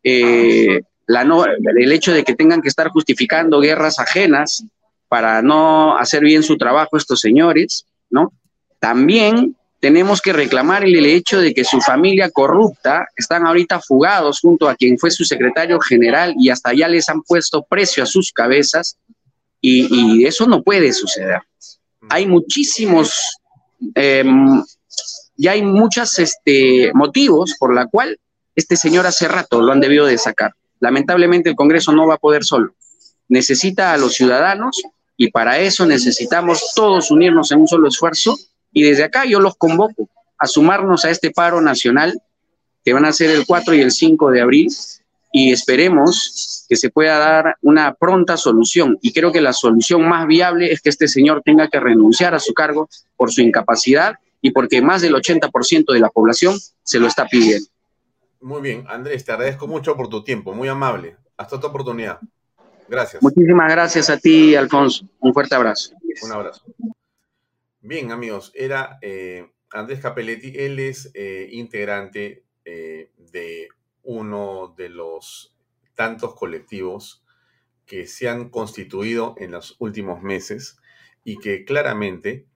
eh, el hecho de que tengan que estar justificando guerras ajenas para no hacer bien su trabajo estos señores, ¿no? También tenemos que reclamar el hecho de que su familia corrupta están ahorita fugados junto a quien fue su secretario general y hasta ya les han puesto precio a sus cabezas y, y eso no puede suceder. Hay muchísimos, eh, ya hay muchos este, motivos por la cual este señor hace rato lo han debido de sacar. Lamentablemente el Congreso no va a poder solo. Necesita a los ciudadanos y para eso necesitamos todos unirnos en un solo esfuerzo y desde acá yo los convoco a sumarnos a este paro nacional que van a ser el 4 y el 5 de abril y esperemos que se pueda dar una pronta solución. Y creo que la solución más viable es que este señor tenga que renunciar a su cargo por su incapacidad y porque más del 80% de la población se lo está pidiendo. Muy bien, Andrés, te agradezco mucho por tu tiempo, muy amable. Hasta otra oportunidad. Gracias. Muchísimas gracias a ti, Alfonso. Un fuerte abrazo. Un abrazo. Bien, amigos, era eh, Andrés Capelletti. Él es eh, integrante eh, de uno de los tantos colectivos que se han constituido en los últimos meses y que claramente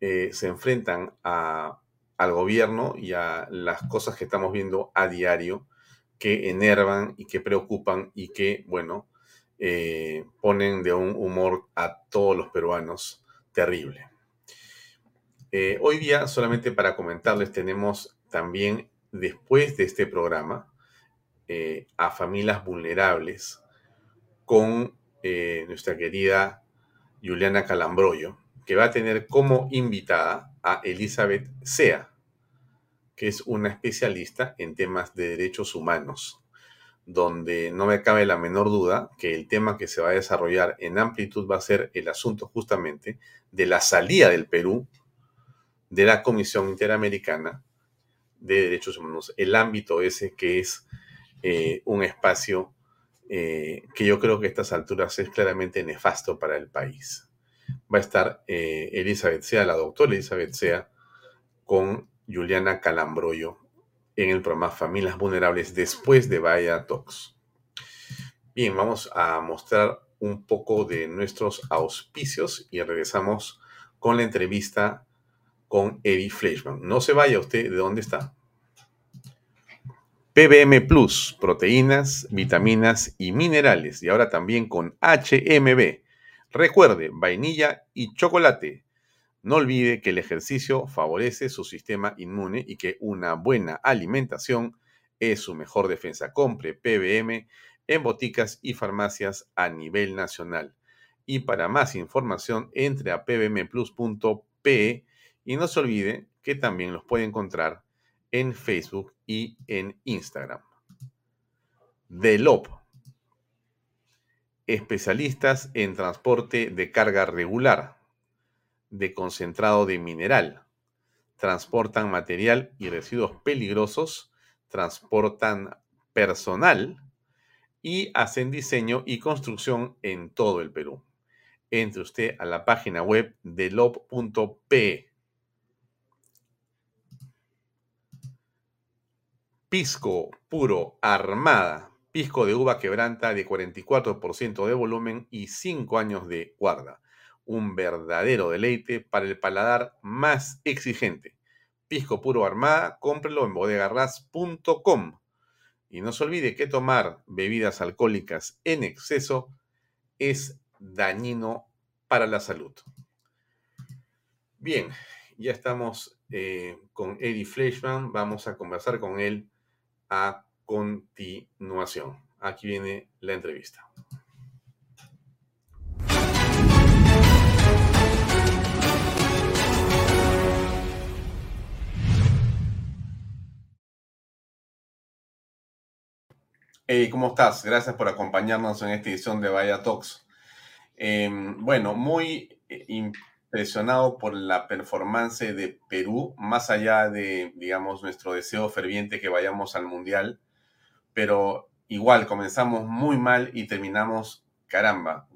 se enfrentan a al gobierno y a las cosas que estamos viendo a diario que enervan y que preocupan y que, bueno, eh, ponen de un humor a todos los peruanos terrible. Eh, hoy día, solamente para comentarles, tenemos también, después de este programa, eh, a familias vulnerables con nuestra querida Juliana Calambroyo, que va a tener como invitada a Elizabeth Sea, que es una especialista en temas de derechos humanos, donde no me cabe la menor duda que el tema que se va a desarrollar en amplitud va a ser el asunto justamente de la salida del Perú de la Comisión Interamericana de Derechos Humanos, el ámbito ese que es eh, un espacio eh, que yo creo que a estas alturas es claramente nefasto para el país. Va a estar eh, Elizabeth Sea, la doctora Elizabeth Sea, con Juliana Calambroyo en el programa Familias Vulnerables después de Vaya Talks. Bien, vamos a mostrar un poco de nuestros auspicios y regresamos con la entrevista con Eddie Fleischman. No se vaya usted de dónde está. PBM Plus, proteínas, vitaminas y minerales. Y ahora también con HMB. Recuerde, vainilla y chocolate. No olvide que el ejercicio favorece su sistema inmune y que una buena alimentación es su mejor defensa. Compre PBM en boticas y farmacias a nivel nacional. Y para más información, entre a pbmplus.pe y no se olvide que también los puede encontrar en Facebook y en Instagram. DELOP. Especialistas en transporte de carga regular de concentrado de mineral. Transportan material y residuos peligrosos, transportan personal y hacen diseño y construcción en todo el Perú. Entre usted a la página web de lob.pe. Pisco puro armada. Pisco de uva quebranta de 44% de volumen y 5 años de guarda un verdadero deleite para el paladar más exigente. Pisco Puro Armada, cómprelo en bodegarras.com. Y no se olvide que tomar bebidas alcohólicas en exceso es dañino para la salud. Bien, ya estamos eh, con Eddie Fleischman. Vamos a conversar con él a continuación. Aquí viene la entrevista. ¿Cómo estás? Gracias por acompañarnos en esta edición de Vaya Talks. Em, bueno, muy eh, impresionado por la performance de Perú, más allá de, digamos, nuestro deseo ferviente que vayamos al Mundial, pero igual comenzamos muy mal y terminamos, caramba,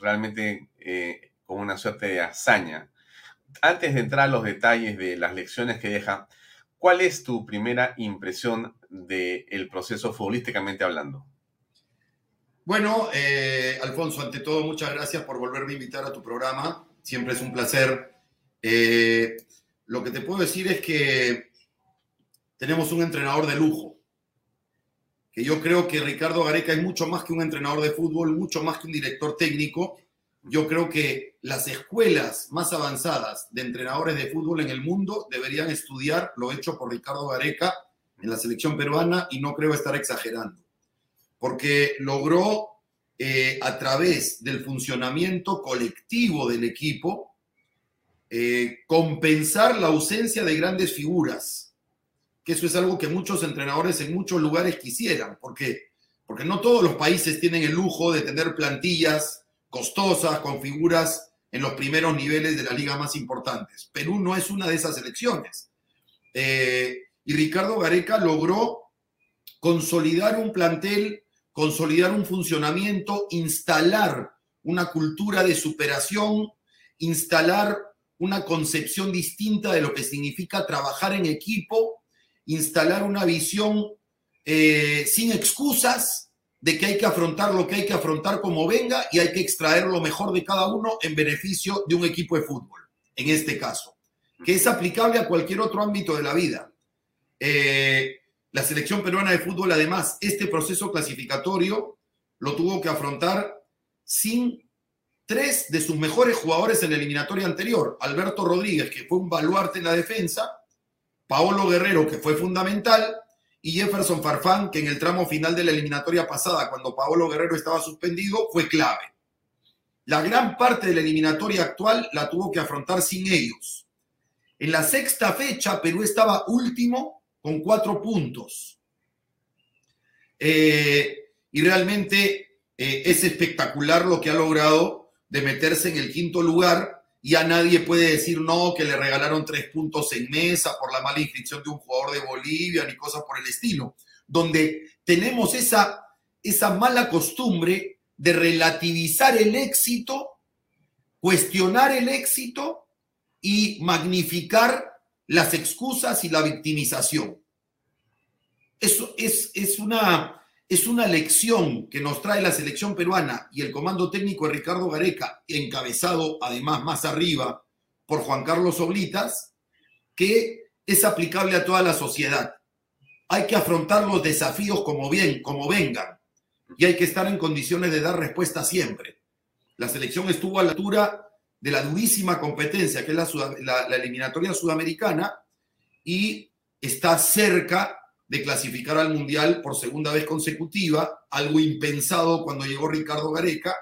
realmente eh, con una suerte de hazaña. Antes de entrar a los detalles de las lecciones que deja, ¿cuál es tu primera impresión del proceso futbolísticamente hablando? Bueno, eh, Alfonso, ante todo, muchas gracias por volverme a invitar a tu programa. Siempre es un placer. Eh, lo que te puedo decir es que tenemos un entrenador de lujo. Que yo creo que Ricardo Gareca es mucho más que un entrenador de fútbol, mucho más que un director técnico. Yo creo que las escuelas más avanzadas de entrenadores de fútbol en el mundo deberían estudiar lo hecho por Ricardo Gareca en la selección peruana y no creo estar exagerando. Porque logró eh, a través del funcionamiento colectivo del equipo eh, compensar la ausencia de grandes figuras, que eso es algo que muchos entrenadores en muchos lugares quisieran. ¿Por qué? Porque no todos los países tienen el lujo de tener plantillas costosas con figuras en los primeros niveles de las ligas más importantes. Perú no es una de esas elecciones. Eh, y Ricardo Gareca logró consolidar un plantel consolidar un funcionamiento, instalar una cultura de superación, instalar una concepción distinta de lo que significa trabajar en equipo, instalar una visión eh, sin excusas de que hay que afrontar lo que hay que afrontar como venga y hay que extraer lo mejor de cada uno en beneficio de un equipo de fútbol, en este caso, que es aplicable a cualquier otro ámbito de la vida. Eh, la selección peruana de fútbol, además, este proceso clasificatorio lo tuvo que afrontar sin tres de sus mejores jugadores en la eliminatoria anterior. Alberto Rodríguez, que fue un baluarte en la defensa, Paolo Guerrero, que fue fundamental, y Jefferson Farfán, que en el tramo final de la eliminatoria pasada, cuando Paolo Guerrero estaba suspendido, fue clave. La gran parte de la eliminatoria actual la tuvo que afrontar sin ellos. En la sexta fecha, Perú estaba último con cuatro puntos. Eh, y realmente eh, es espectacular lo que ha logrado de meterse en el quinto lugar. Y a nadie puede decir no, que le regalaron tres puntos en mesa por la mala inscripción de un jugador de Bolivia, ni cosas por el estilo. Donde tenemos esa, esa mala costumbre de relativizar el éxito, cuestionar el éxito y magnificar las excusas y la victimización. Eso es, es, una, es una lección que nos trae la selección peruana y el comando técnico de Ricardo Gareca, encabezado además más arriba por Juan Carlos Oblitas, que es aplicable a toda la sociedad. Hay que afrontar los desafíos como bien, como vengan, y hay que estar en condiciones de dar respuesta siempre. La selección estuvo a la altura de la durísima competencia que es la, eliminatoria sudamericana y está cerca de clasificar al Mundial por segunda vez consecutiva, algo impensado cuando llegó Ricardo Gareca,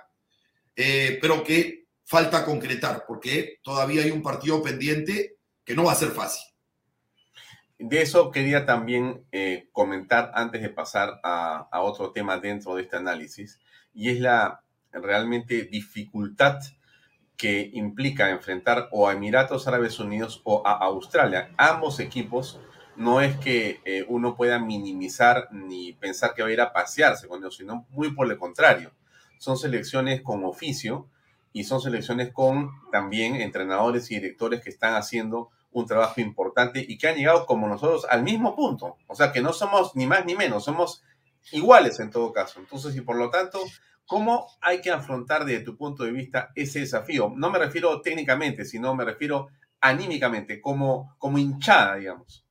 eh, pero que falta concretar, porque todavía hay un partido pendiente que no va a ser fácil. De eso quería también eh, comentar antes de pasar a, a, otro tema dentro de este análisis, y es la realmente dificultad que implica enfrentar o a Emiratos Árabes Unidos o a Australia. Ambos equipos no es que eh, uno pueda minimizar ni pensar que va a ir a pasearse con ellos, sino muy por el contrario. Son selecciones con oficio y son selecciones con también entrenadores y directores que están haciendo un trabajo importante y que han llegado como nosotros al mismo punto. O sea que no somos ni más ni menos, somos iguales en todo caso. Entonces, y por lo tanto, ¿Cómo hay que afrontar desde tu punto de vista ese desafío? No me refiero técnicamente, sino me refiero anímicamente, como, como hinchada, digamos.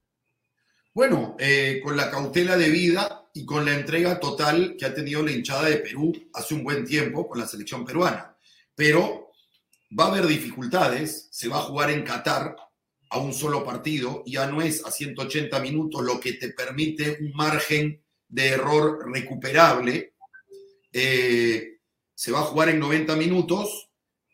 Bueno, eh, con la cautela de vida y con la entrega total que ha tenido la hinchada de Perú hace un buen tiempo con la selección peruana. Pero va a haber dificultades, se va a jugar en Qatar a un solo partido, ya no es a 180 minutos lo que te permite un margen de error recuperable eh, se va a jugar en 90 minutos.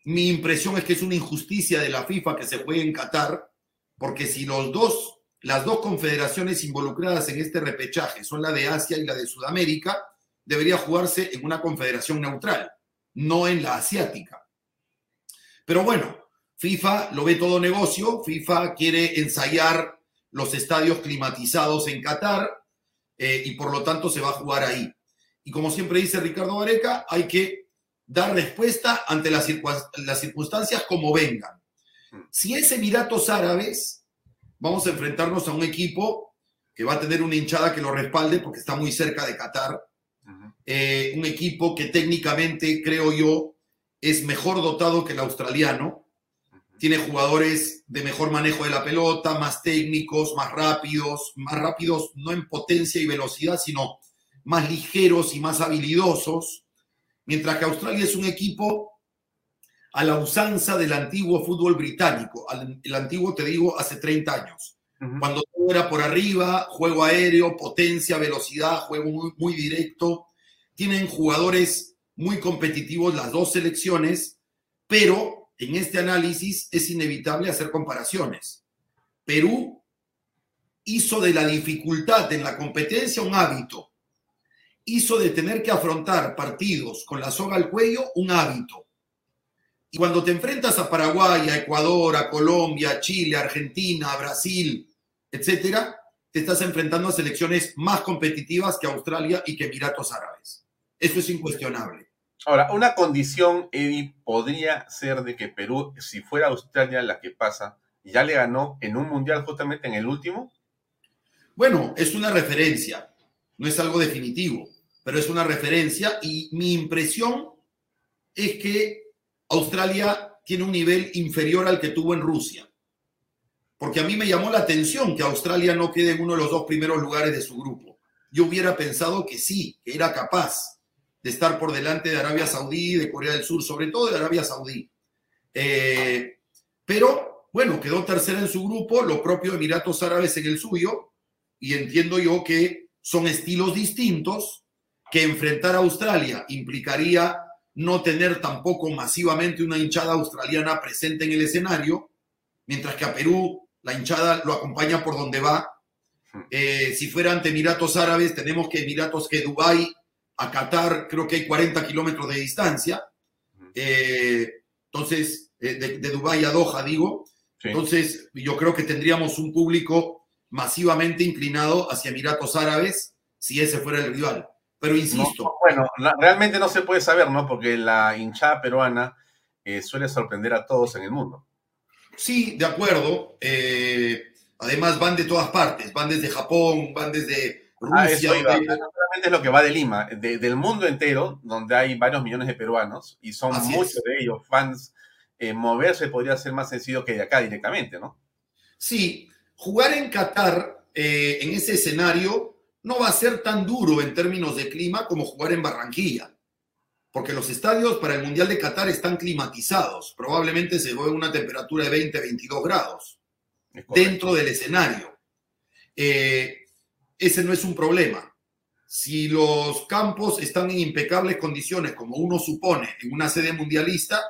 Mi impresión es que es una injusticia de la FIFA que se juegue en Qatar, porque si los dos, las dos confederaciones involucradas en este repechaje son la de Asia y la de Sudamérica, debería jugarse en una confederación neutral, no en la asiática. Pero bueno, FIFA lo ve todo negocio, FIFA quiere ensayar los estadios climatizados en Qatar eh, y por lo tanto se va a jugar ahí. Y como siempre dice Ricardo Vareca, hay que dar respuesta ante las, circunstancias como vengan. Mm. Si es Emiratos Árabes, vamos a enfrentarnos a un equipo que va a tener una hinchada que lo respalde porque está muy cerca de Qatar. Eh, un equipo que técnicamente, creo yo, es mejor dotado que el australiano. tiene jugadores de mejor manejo de la pelota, más técnicos, más rápidos, más rápidos no en potencia y velocidad, sino más ligeros y más habilidosos, mientras que Australia es un equipo a la usanza del antiguo fútbol británico, el antiguo te digo hace 30 años, cuando todo era por arriba, juego aéreo, potencia, velocidad, juego muy, muy directo, tienen jugadores muy competitivos las dos selecciones, pero en este análisis es inevitable hacer comparaciones. Perú hizo de la dificultad en la competencia un hábito, hizo de tener que afrontar partidos con la soga al cuello un hábito. Y cuando te enfrentas a Paraguay, a Ecuador, a Colombia, a Chile, a Argentina, a Brasil, etcétera, te estás enfrentando a selecciones más competitivas que Australia y que Emiratos Árabes. Eso es incuestionable. Ahora, una condición, Eddie, podría ser de que Perú, si fuera Australia la que pasa, ya le ganó en un mundial justamente en el último. Bueno, es una referencia, no es algo definitivo, pero es una referencia y mi impresión es que Australia tiene un nivel inferior al que tuvo en Rusia. Porque a mí me llamó la atención que Australia no quede en uno de los dos primeros lugares de su grupo. Yo hubiera pensado que sí, que era capaz de estar por delante de Arabia Saudí, de Corea del Sur, sobre todo de Arabia Saudí. Eh, pero, bueno, quedó tercera en su grupo, lo propio Emiratos Árabes en el suyo, y entiendo yo que son estilos distintos, que enfrentar a Australia implicaría no tener tampoco masivamente una hinchada australiana presente en el escenario, mientras que a Perú la hinchada lo acompaña por donde va. Eh, si fuera ante Emiratos Árabes, tenemos que Emiratos, que Dubái a Qatar creo que hay 40 kilómetros de distancia. Eh, entonces, eh, de, de Dubái a Doha, digo. Entonces, yo creo que tendríamos un público masivamente inclinado hacia Emiratos Árabes si ese fuera el rival. Pero insisto. bueno, realmente no se puede saber, ¿no? Porque la hinchada peruana eh, suele sorprender a todos en el mundo. Sí, de acuerdo. además, van de todas partes. Van desde Japón, van desde Ah, eso es lo que va de Lima, del mundo entero, donde hay varios millones de peruanos y son muchos de ellos fans. Eh, moverse podría ser más sencillo que de acá directamente, ¿no? Sí, jugar en Qatar eh, en ese escenario no va a ser tan duro en términos de clima como jugar en Barranquilla, porque los estadios para el Mundial de Qatar están climatizados, probablemente se ve una temperatura de 20, 22 grados dentro del escenario. Eh, ese no es un problema. Si los campos están en impecables condiciones, como uno supone en una sede mundialista,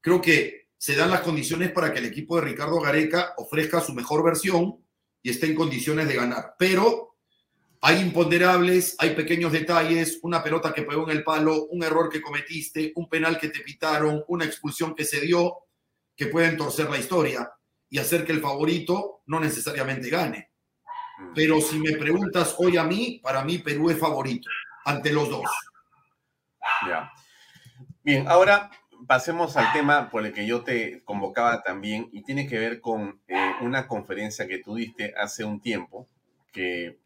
creo que se dan las condiciones para que el equipo de Ricardo Gareca ofrezca su mejor versión y esté en condiciones de ganar. Pero hay imponderables, hay pequeños detalles, una pelota que pegó en el palo, un error que cometiste, un penal que te pitaron, una expulsión que se dio, que pueden torcer la historia y hacer que el favorito no necesariamente gane. Pero si me preguntas hoy a mí, para mí Perú es favorito ante los dos. Ya. Bien, ahora pasemos al tema por el que yo te convocaba también y tiene que ver con eh, una conferencia que tú diste hace un tiempo que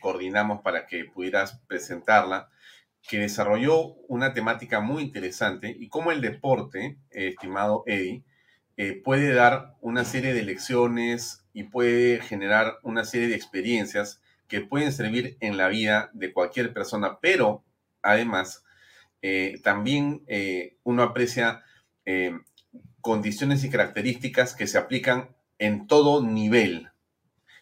coordinamos para que pudieras presentarla, que desarrolló una temática muy interesante y cómo el deporte, estimado Eddie, eh, puede dar una serie de lecciones y puede generar una serie de experiencias que pueden servir en la vida de cualquier persona, pero además eh, también eh, uno aprecia condiciones y características que se aplican en todo nivel.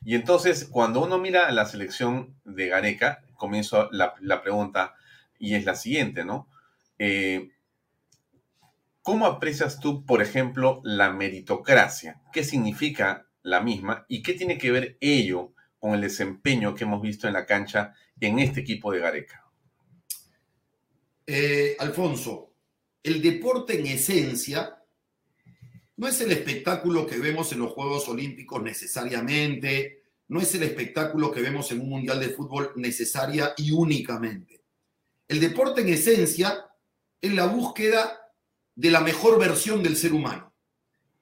Y entonces, cuando uno mira la selección de Gareca, comienzo la, la pregunta y es la siguiente, ¿no? ¿Cómo aprecias tú, por ejemplo, la meritocracia? ¿Qué significa la misma y qué tiene que ver ello con el desempeño que hemos visto en la cancha en este equipo de Gareca? Eh, Alfonso, el deporte en esencia no es el espectáculo que vemos en los Juegos Olímpicos necesariamente, no es el espectáculo que vemos en un Mundial de Fútbol necesaria y únicamente. El deporte en esencia es la búsqueda de la mejor versión del ser humano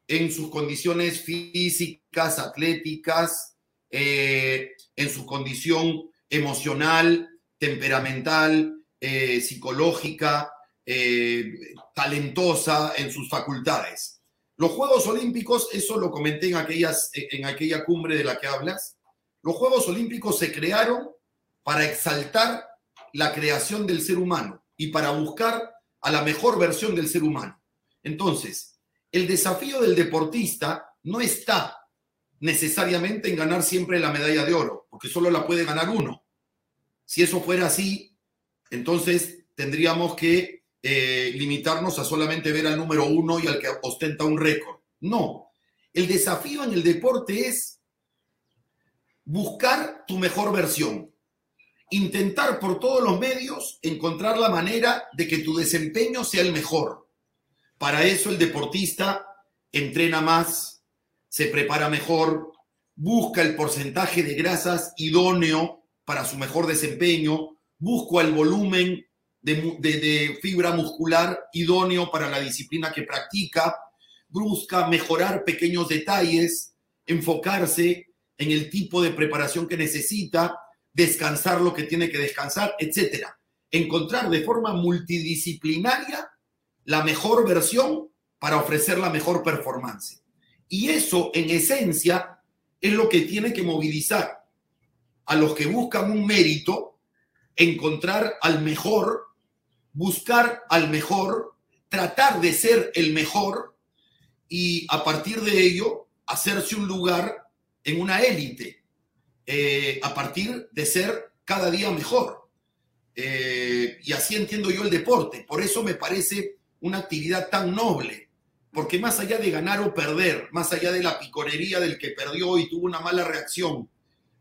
en sus condiciones físicas, atléticas, eh, en su condición emocional, temperamental, eh, psicológica, eh, talentosa en sus facultades. Los Juegos Olímpicos, eso lo comenté en, aquellas, en aquella cumbre de la que hablas, los Juegos Olímpicos se crearon para exaltar la creación del ser humano y para buscar a la mejor versión del ser humano. Entonces, el desafío del deportista no está necesariamente en ganar siempre la medalla de oro, porque solo la puede ganar uno. Si eso fuera así, entonces tendríamos que eh, limitarnos a solamente ver al número uno y al que ostenta un récord. No, el desafío en el deporte es buscar tu mejor versión, intentar por todos los medios encontrar la manera de que tu desempeño sea el mejor. Para eso el deportista entrena más, se prepara mejor, busca el porcentaje de grasas idóneo para su mejor desempeño, busca el volumen de, fibra muscular idóneo para la disciplina que practica, busca mejorar pequeños detalles, enfocarse en el tipo de preparación que necesita, descansar lo que tiene que descansar, etc. Encontrar de forma multidisciplinaria la mejor versión para ofrecer la mejor performance. Y eso, en esencia, es lo que tiene que movilizar a los que buscan un mérito, encontrar al mejor, buscar al mejor, tratar de ser el mejor y a partir de ello hacerse un lugar en una élite eh, a partir de ser cada día mejor. Eh, y así entiendo yo el deporte. Por eso me parece una actividad tan noble, porque más allá de ganar o perder, más allá de la piconería del que perdió y tuvo una mala reacción,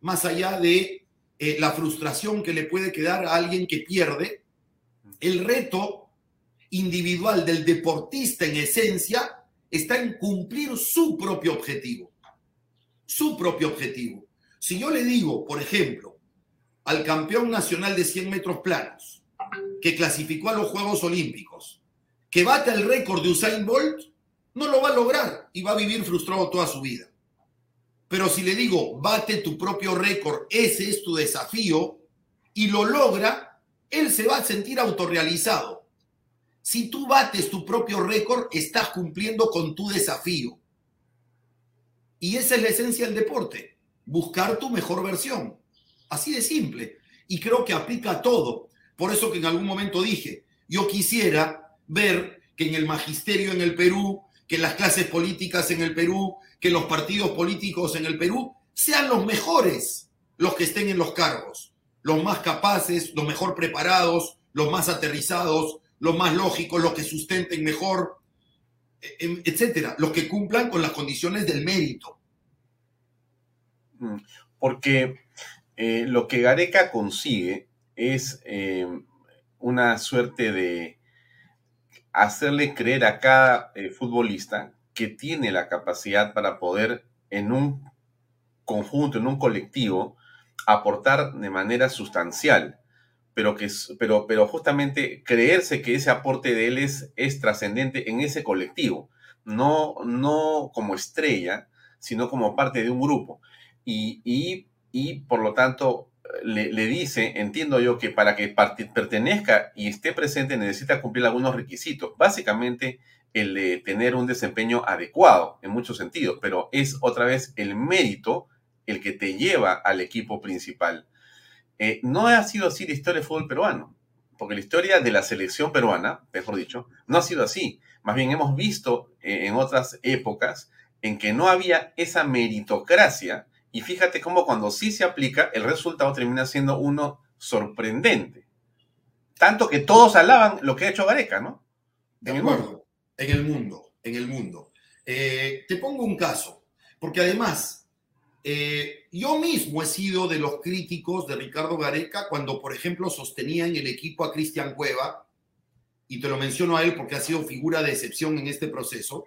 más allá de eh, la frustración que le puede quedar a alguien que pierde, el reto individual del deportista en esencia está en cumplir su propio objetivo. Su propio objetivo. Si yo le digo, por ejemplo, al campeón nacional de 100 metros planos, que clasificó a los Juegos Olímpicos, que bate el récord de Usain Bolt, no lo va a lograr y va a vivir frustrado toda su vida. Pero si le digo, bate tu propio récord, ese es tu desafío, y lo logra, él se va a sentir autorrealizado. Si tú bates tu propio récord, estás cumpliendo con tu desafío. Y esa es la esencia del deporte buscar tu mejor versión. Así de simple. Y creo que aplica a todo. Por eso que en algún momento dije, yo quisiera ver que en el magisterio en el Perú, que las clases políticas en el Perú, que los partidos políticos en el Perú sean los mejores los que estén en los cargos, los más capaces, los mejor preparados, los más aterrizados, los más lógicos, los que sustenten mejor, e, em, etcétera, los que cumplan con las condiciones del mérito. Mm, porque eh, lo que Gareca consigue es eh, una suerte de hacerle creer a cada eh, futbolista que tiene la capacidad para poder en un conjunto, en un colectivo, aportar de manera sustancial, pero, que, pero, pero justamente creerse que ese aporte de él es, es trascendente en ese colectivo, no, no como estrella, sino como parte de un grupo y, y, por lo tanto le, dice, entiendo yo, que para que pertenezca y esté presente necesita cumplir algunos requisitos. Básicamente el de tener un desempeño adecuado en muchos sentidos, pero es otra vez el mérito el que te lleva al equipo principal. Eh, no ha sido así la historia del fútbol peruano, porque la historia de la selección peruana, mejor dicho, no ha sido así. Más bien hemos visto eh, en otras épocas en que no había esa meritocracia y fíjate cómo cuando sí se aplica, el resultado termina siendo uno sorprendente. Tanto que todos alaban lo que ha hecho Gareca, ¿no? De acuerdo. En el mundo, en el mundo. Eh, te pongo un caso, porque además, eh, yo mismo he sido de los críticos de Ricardo Gareca cuando, por ejemplo, sostenía en el equipo a Cristian Cueva, y te lo menciono a él porque ha sido figura de excepción en este proceso,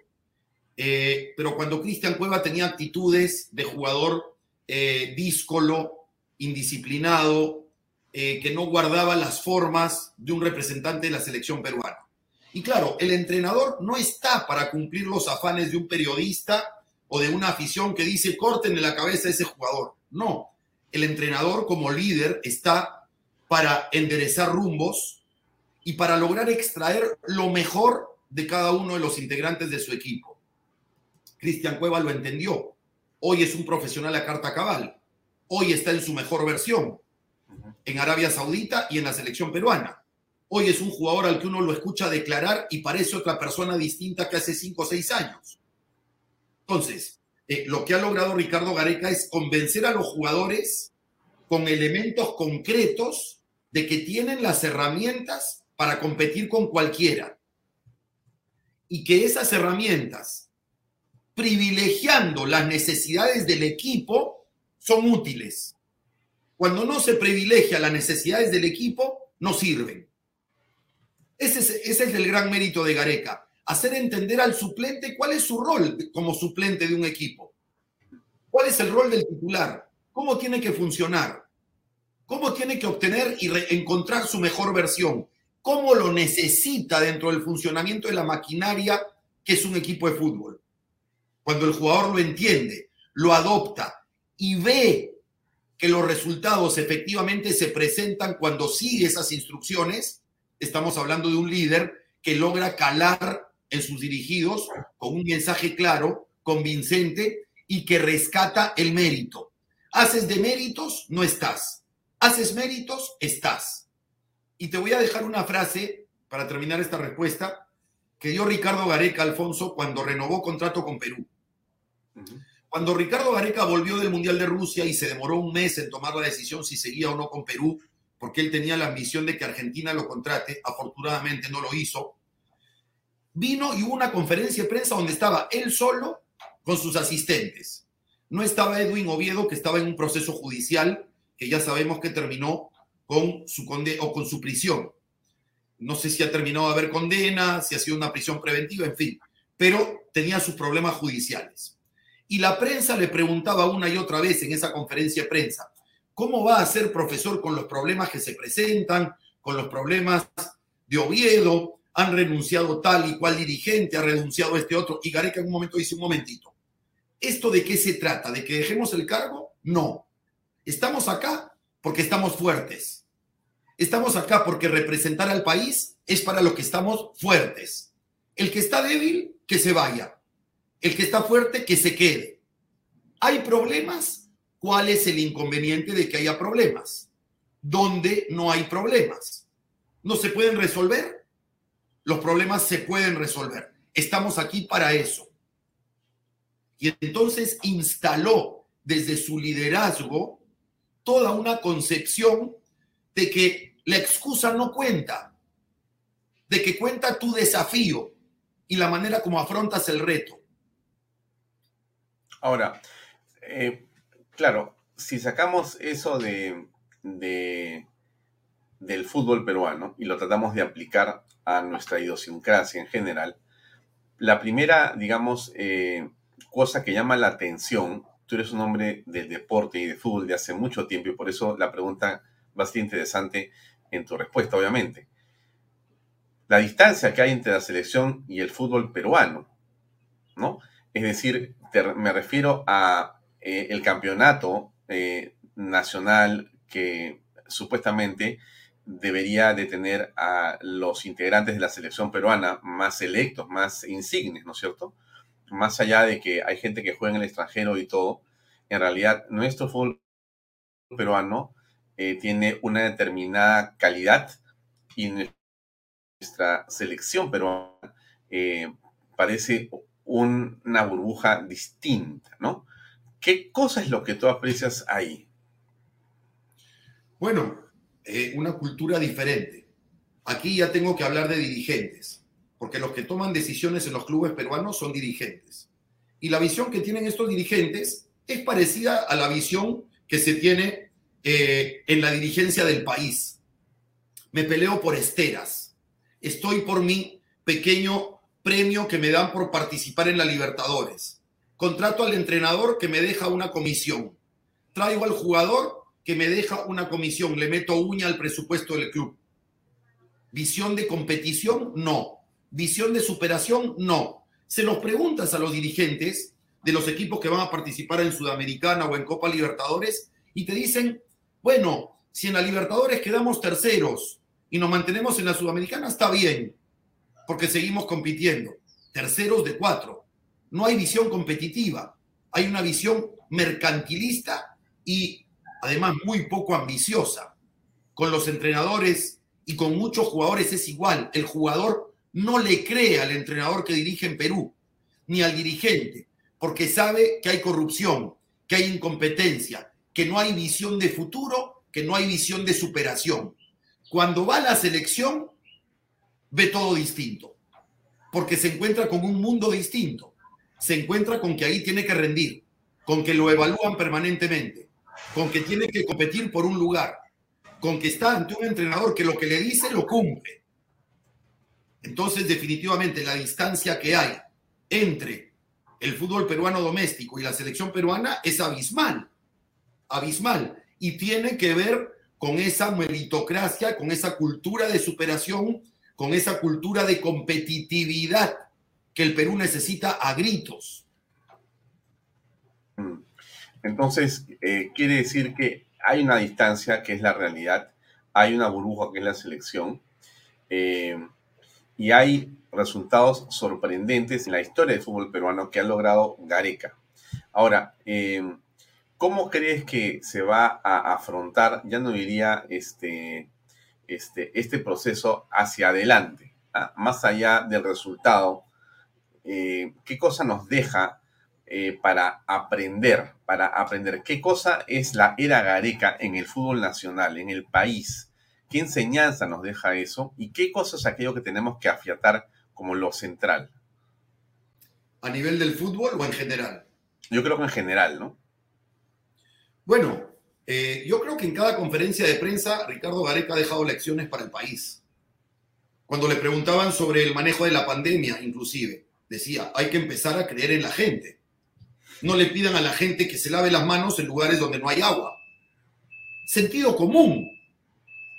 eh, pero cuando Cristian Cueva tenía actitudes de jugador eh, díscolo, indisciplinado, eh, que no guardaba las formas de un representante de la selección peruana. Y claro, el entrenador no está para cumplir los afanes de un periodista o de una afición que dice corten en la cabeza a ese jugador. No, el entrenador como líder está para enderezar rumbos y para lograr extraer lo mejor de cada uno de los integrantes de su equipo. Cristian Cueva lo entendió. Hoy es un profesional a carta cabal. Hoy está en su mejor versión en Arabia Saudita y en la selección peruana. Hoy es un jugador al que uno lo escucha declarar y parece otra persona distinta que hace cinco o seis años. Entonces, eh, lo que ha logrado Ricardo Gareca es convencer a los jugadores con elementos concretos de que tienen las herramientas para competir con cualquiera. Y que esas herramientas, privilegiando las necesidades del equipo, son útiles. Cuando no se privilegia las necesidades del equipo, no sirven. Ese es, ese es el gran mérito de Gareca, hacer entender al suplente cuál es su rol como suplente de un equipo. ¿Cuál es el rol del titular? ¿Cómo tiene que funcionar? ¿Cómo tiene que obtener y encontrar su mejor versión? ¿Cómo lo necesita dentro del funcionamiento de la maquinaria que es un equipo de fútbol? Cuando el jugador lo entiende, lo adopta y ve que los resultados efectivamente se presentan cuando sigue esas instrucciones, estamos hablando de un líder que logra calar en sus dirigidos con un mensaje claro, convincente y que rescata el mérito. Haces de méritos, no estás. Haces méritos, estás. Y te voy a dejar una frase para terminar esta respuesta que dio Ricardo Gareca Alfonso cuando renovó contrato con Perú. Cuando Ricardo Gareca volvió del Mundial de Rusia y se demoró un mes en tomar la decisión si seguía o no con Perú, porque él tenía la ambición de que Argentina lo contrate, afortunadamente no lo hizo, vino y hubo una conferencia de prensa donde estaba él solo con sus asistentes. No estaba Edwin Oviedo, que estaba en un proceso judicial, que ya sabemos que terminó con su, conde o con su prisión. No sé si ha terminado de haber condena, si ha sido una prisión preventiva, en fin, pero tenía sus problemas judiciales. Y la prensa le preguntaba una y otra vez en esa conferencia de prensa, ¿cómo va a ser profesor con los problemas que se presentan, con los problemas de Oviedo? Han renunciado tal y cual dirigente, ha renunciado este otro. Y Gareca en un momento dice, un momentito, ¿esto de qué se trata? ¿De que dejemos el cargo? No. Estamos acá porque estamos fuertes. Estamos acá porque representar al país es para los que estamos fuertes. El que está débil, que se vaya. El que está fuerte, que se quede. ¿Hay problemas? ¿Cuál es el inconveniente de que haya problemas? ¿Dónde no hay problemas? ¿No se pueden resolver? Los problemas se pueden resolver. Estamos aquí para eso. Y entonces instaló desde su liderazgo toda una concepción de que la excusa no cuenta, de que cuenta tu desafío y la manera como afrontas el reto. Ahora, eh, claro, si sacamos eso de, del fútbol peruano y lo tratamos de aplicar a nuestra idiosincrasia en general, la primera, digamos, eh, cosa que llama la atención, tú eres un hombre del deporte y de fútbol de hace mucho tiempo y por eso la pregunta bastante interesante en tu respuesta, obviamente. La distancia que hay entre la selección y el fútbol peruano, ¿no? Es decir, me refiero a eh, el campeonato eh, nacional que supuestamente debería de tener a los integrantes de la selección peruana más electos, más insignes, ¿no es cierto? Más allá de que hay gente que juega en el extranjero y todo, en realidad nuestro fútbol peruano eh, tiene una determinada calidad y nuestra selección peruana parece una burbuja distinta, ¿no? ¿Qué cosa es lo que tú aprecias ahí? Bueno, eh, una cultura diferente. Aquí ya tengo que hablar de dirigentes, porque los que toman decisiones en los clubes peruanos son dirigentes. Y la visión que tienen estos dirigentes es parecida a la visión que se tiene eh, en la dirigencia del país. Me peleo por esteras. Estoy por mi pequeño premio que me dan por participar en la Libertadores. Contrato al entrenador que me deja una comisión. Traigo al jugador que me deja una comisión. Le meto uña al presupuesto del club. Visión de competición, no. Visión de superación, no. Se los preguntas a los dirigentes de los equipos que van a participar en Sudamericana o en Copa Libertadores y te dicen, bueno, si en la Libertadores quedamos terceros y nos mantenemos en la Sudamericana, está bien porque seguimos compitiendo. Terceros de cuatro. no hay visión competitiva, hay una visión mercantilista y además muy poco ambiciosa. Con los entrenadores y con muchos jugadores es igual. El jugador no le cree al entrenador que dirige en Perú, ni al dirigente, porque sabe que hay corrupción, que hay incompetencia, que no hay visión de futuro, que no hay visión de superación. Cuando va a la selección, ve todo distinto, porque se encuentra con un mundo distinto, se encuentra con que ahí tiene que rendir, con que lo evalúan permanentemente, con que tiene que competir por un lugar, con que está ante un entrenador que lo que le dice lo cumple. Entonces, definitivamente, la distancia que hay entre el fútbol peruano doméstico y la selección peruana es abismal, abismal, y tiene que ver con esa meritocracia, con esa cultura de superación, con esa cultura de competitividad que el Perú necesita a gritos. Mm. Entonces, eh, quiere decir que hay una distancia que es la realidad, hay una burbuja que es la selección, eh, y hay resultados sorprendentes en la historia del fútbol peruano que ha logrado Gareca. Ahora, eh, ¿cómo crees que se va a afrontar, ya no diría este, este, este proceso hacia adelante, ah, más allá del resultado? ¿Qué cosa nos deja eh, para aprender, para aprender qué cosa es la era Gareca en el fútbol nacional, en el país? ¿Qué enseñanza nos deja eso? ¿Y qué cosas es aquello que tenemos que afiatar como lo central? ¿A nivel del fútbol o en general? Yo creo que en general, ¿no? Bueno, eh, yo creo que en cada conferencia de prensa Ricardo Gareca ha dejado lecciones para el país. Cuando le preguntaban sobre el manejo de la pandemia, inclusive, decía, hay que empezar a creer en la gente. No le pidan a la gente que se lave las manos en lugares donde no hay agua. Sentido común,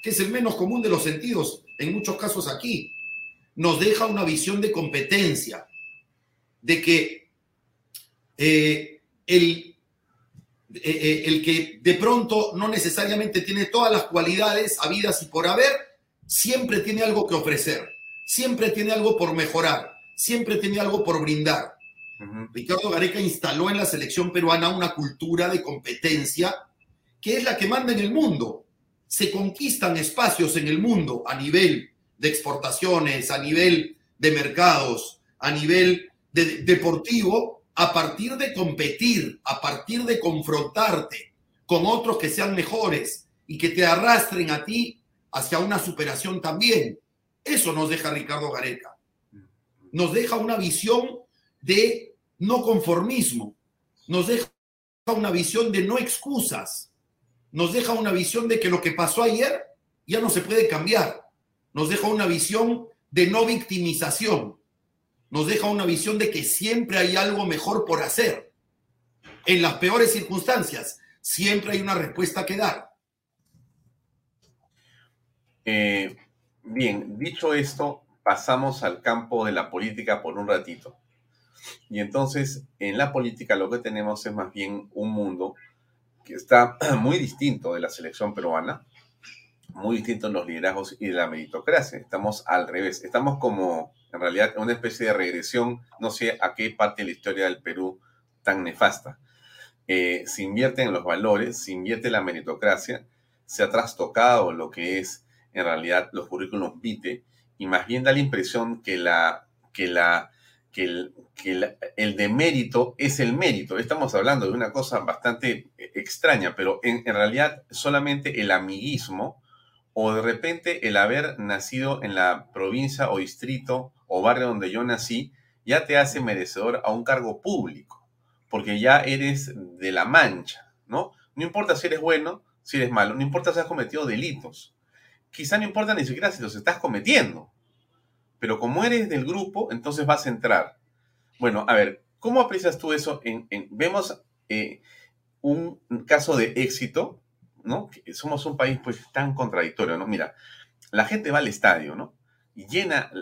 que es el menos común de los sentidos, en muchos casos aquí, nos deja una visión de competencia, de que eh, el, eh, eh, el que de pronto no necesariamente tiene todas las cualidades habidas y por haber, siempre tiene algo que ofrecer, siempre tiene algo por mejorar, siempre tiene algo por brindar. Ricardo Gareca instaló en la selección peruana una cultura de competencia que es la que manda en el mundo se conquistan espacios en el mundo a nivel de exportaciones, a nivel de mercados, a nivel deportivo, a partir de competir, a partir de confrontarte con otros que sean mejores y que te arrastren a ti hacia una superación también. Eso nos deja Ricardo Gareca. Nos deja una visión de no conformismo, nos deja una visión de no excusas, nos deja una visión de que lo que pasó ayer ya no se puede cambiar. Nos deja una visión de no victimización. Nos deja una visión de que siempre hay algo mejor por hacer. En las peores circunstancias, siempre hay una respuesta que dar. Eh, bien, dicho esto, pasamos al campo de la política por un ratito. Y entonces, en la política lo que tenemos es más bien un mundo que está <clears throat> muy distinto de la selección peruana, muy distinto en los liderazgos y de la meritocracia. Estamos al revés, estamos como en realidad una especie de regresión, no sé a qué parte de la historia del Perú tan nefasta. Eh, se invierte en los valores, se invierte en la meritocracia, se ha trastocado lo que es en realidad los currículos VITE y más bien da la impresión que la, que la que, el, que el, demérito es el mérito. Estamos hablando de una cosa bastante eh, extraña, pero en, en, realidad solamente el amiguismo o de repente el haber nacido en la provincia o distrito o barrio donde yo nací ya te hace merecedor a un cargo público, porque ya eres de la mancha, ¿no? No importa si eres bueno, si eres malo, no importa si has cometido delitos. Quizá no importa ni siquiera si los estás cometiendo, pero como eres del grupo, entonces vas a entrar. Bueno, a ver, ¿cómo aprecias tú eso? Vemos eh, un caso de éxito, ¿no? somos un país pues tan contradictorio, ¿no? Mira, la gente va al estadio, ¿no? Y llena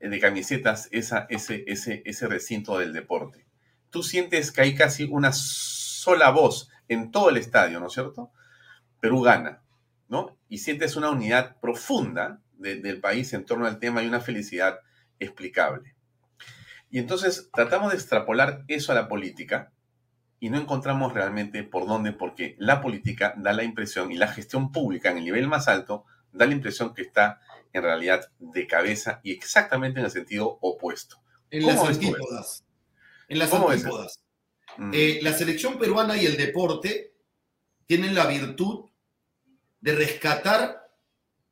de camisetas esa, ese, ese, ese recinto del deporte. Tú sientes que hay casi una sola voz en todo el estadio, ¿no es cierto? Perú gana, ¿no? Y sientes una unidad profunda del país en torno al tema y una felicidad explicable. Y entonces tratamos de extrapolar eso a la política y no encontramos realmente por dónde, porque la política da la impresión y la gestión pública en el nivel más alto da la impresión que está en realidad de cabeza y exactamente en el sentido opuesto. En las antípodas. En las ¿Cómo ves antípodas. Mm. Eh, la selección peruana y el deporte tienen la virtud de rescatar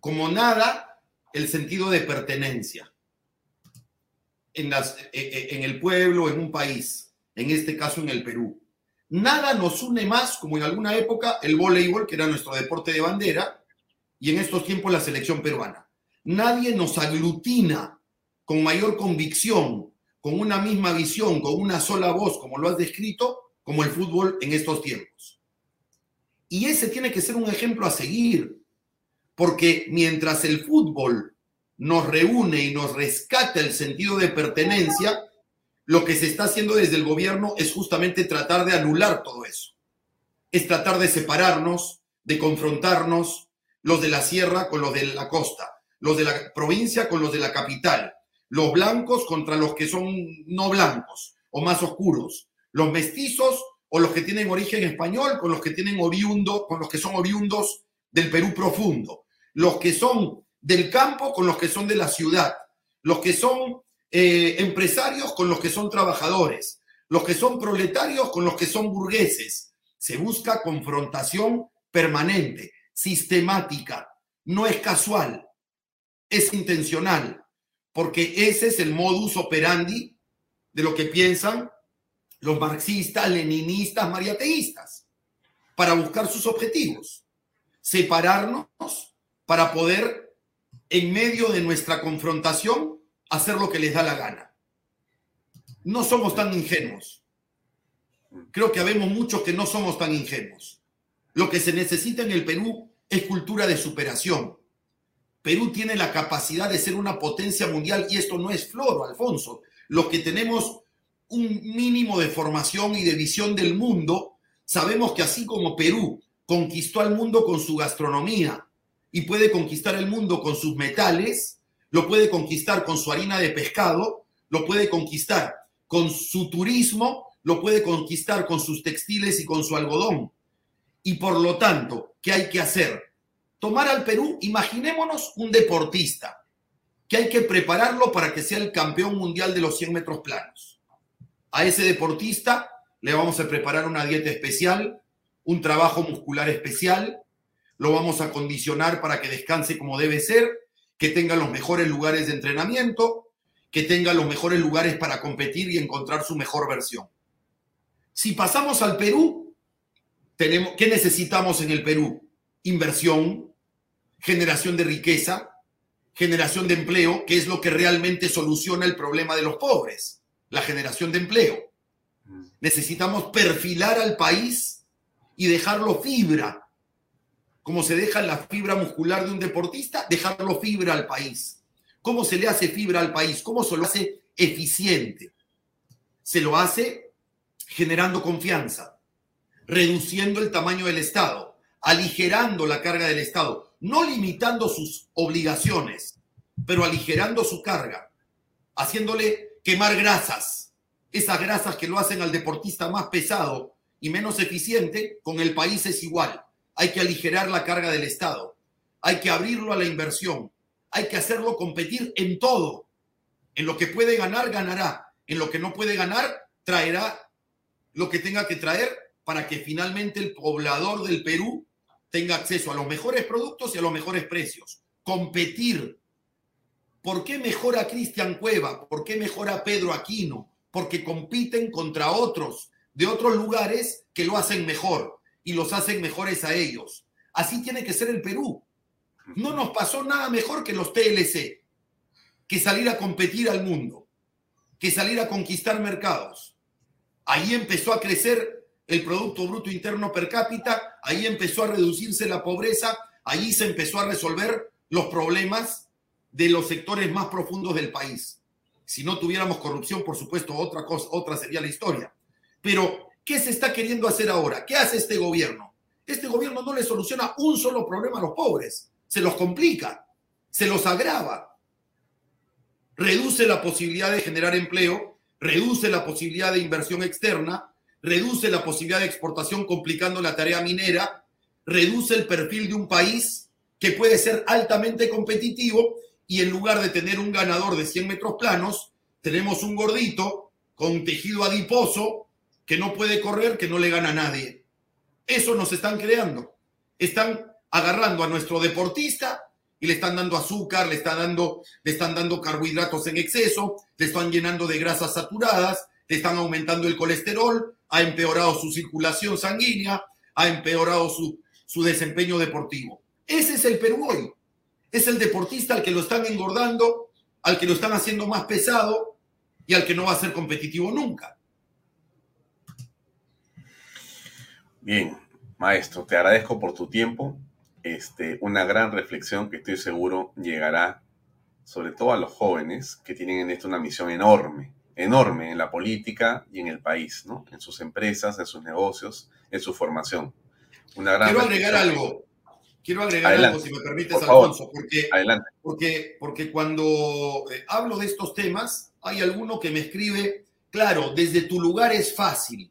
como nada el sentido de pertenencia en, las- eh, eh, en el pueblo, en un país, en este caso en el Perú. Nada nos une más, como en alguna época, el voleibol, que era nuestro deporte de bandera, y en estos tiempos la selección peruana. Nadie nos aglutina con mayor convicción, con una misma visión, con una sola voz, como lo has descrito, como el fútbol en estos tiempos. Y ese tiene que ser un ejemplo a seguir, porque mientras el fútbol nos reúne y nos rescata el sentido de pertenencia, lo que se está haciendo desde el gobierno es justamente tratar de anular todo eso. Es tratar de separarnos, de confrontarnos, los de la sierra con los de la costa, los de la provincia con los de la capital, los blancos contra los que son no blancos o más oscuros, los mestizos o los que tienen origen español con los que tienen oriundo, con los que son oriundos del Perú profundo, los que son del campo con los que son de la ciudad, los que son eh, empresarios con los que son trabajadores, los que son proletarios con los que son burgueses. Se busca confrontación permanente, sistemática, no es casual, es intencional, porque ese es el modus operandi de lo que piensan los marxistas, leninistas, mariateístas, para buscar sus objetivos, separarnos para poder, en medio de nuestra confrontación, hacer lo que les da la gana. No somos tan ingenuos. Creo que habemos muchos que no somos tan ingenuos. Lo que se necesita en el Perú es cultura de superación. Perú tiene la capacidad de ser una potencia mundial y esto no es floro, Alfonso. Los que tenemos un mínimo de formación y de visión del mundo, sabemos que así como Perú conquistó al mundo con su gastronomía y puede conquistar el mundo con sus metales, lo puede conquistar con su harina de pescado, lo puede conquistar con su turismo, lo puede conquistar con sus textiles y con su algodón. Y por lo tanto, ¿qué hay que hacer? Tomar al Perú, imaginémonos un deportista, que hay que prepararlo para que sea el campeón mundial de los 100 metros planos. A ese deportista le vamos a preparar una dieta especial, un trabajo muscular especial, lo vamos a condicionar para que descanse como debe ser, que tenga los mejores lugares de entrenamiento, que tenga los mejores lugares para competir y encontrar su mejor versión. Si pasamos al Perú, tenemos, ¿qué necesitamos en el Perú? Inversión, generación de riqueza, generación de empleo, que es lo que realmente soluciona el problema de los pobres, la generación de empleo. Necesitamos perfilar al país y dejarlo fibra, como se deja la fibra muscular de un deportista, dejarlo fibra al país. ¿Cómo se le hace fibra al país? ¿Cómo se lo hace eficiente? Se lo hace generando confianza, reduciendo el tamaño del Estado, aligerando la carga del Estado, no limitando sus obligaciones, pero aligerando su carga, haciéndole quemar grasas, esas grasas que lo hacen al deportista más pesado y menos eficiente, con el país es igual. Hay que aligerar la carga del Estado, hay que abrirlo a la inversión, hay que hacerlo competir en todo. En lo que puede ganar, ganará. En lo que no puede ganar, traerá lo que tenga que traer para que finalmente el poblador del Perú tenga acceso a los mejores productos y a los mejores precios. Competir. ¿Por qué mejora Cristian Cueva? ¿Por qué mejora Pedro Aquino? Porque compiten contra otros de otros lugares que lo hacen mejor y los hacen mejores a ellos. Así tiene que ser el Perú. No nos pasó nada mejor que los TLC, que salir a competir al mundo, que salir a conquistar mercados. Ahí empezó a crecer el Producto Bruto Interno per cápita, ahí empezó a reducirse la pobreza, ahí se empezó a resolver los problemas de los sectores más profundos del país. Si no tuviéramos corrupción, por supuesto, otra cosa, otra sería la historia. Pero, ¿qué se está queriendo hacer ahora? ¿Qué hace este gobierno? Este gobierno no le soluciona un solo problema a los pobres, se los complica, se los agrava, reduce la posibilidad de generar empleo, reduce la posibilidad de inversión externa, reduce la posibilidad de exportación complicando la tarea minera, reduce el perfil de un país que puede ser altamente competitivo y en lugar de tener un ganador de 100 metros planos, tenemos un gordito con tejido adiposo que no puede correr, que no le gana a nadie. Eso nos están creando. Están agarrando a nuestro deportista y le están dando azúcar, le están dando, le están dando carbohidratos en exceso, le están llenando de grasas saturadas, le están aumentando el colesterol, ha empeorado su circulación sanguínea, ha empeorado su, su desempeño deportivo. Ese es el Perú hoy. Es el deportista al que lo están engordando, al que lo están haciendo más pesado y al que no va a ser competitivo nunca. Bien, maestro, te agradezco por tu tiempo. Este, una gran reflexión que estoy seguro llegará sobre todo a los jóvenes que tienen en esto una misión enorme, enorme en la política y en el país, ¿no? En sus empresas, en sus negocios, en su formación. Una gran Quiero agregar algo. Quiero agregar Adelante, algo, si me permites, por. Alfonso, porque, porque cuando eh, hablo de estos temas, hay alguno que me escribe, claro, desde tu lugar es fácil,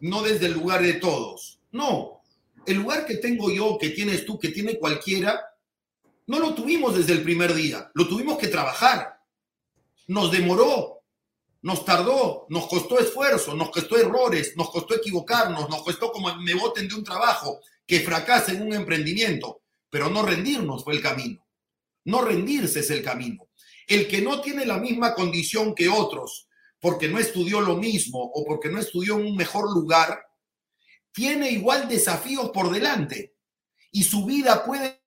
no desde el lugar de todos. No, el lugar que tengo yo, que tienes tú, que tiene cualquiera, no lo tuvimos desde el primer día, lo tuvimos que trabajar. Nos demoró, nos tardó, nos costó esfuerzo, nos costó errores, nos costó equivocarnos, nos costó como me voten de un trabajo, que fracase un emprendimiento, pero no rendirnos fue el camino. No rendirse es el camino. El que no tiene la misma condición que otros, porque no estudió lo mismo o porque no estudió en un mejor lugar, tiene igual desafíos por delante. Y su vida puede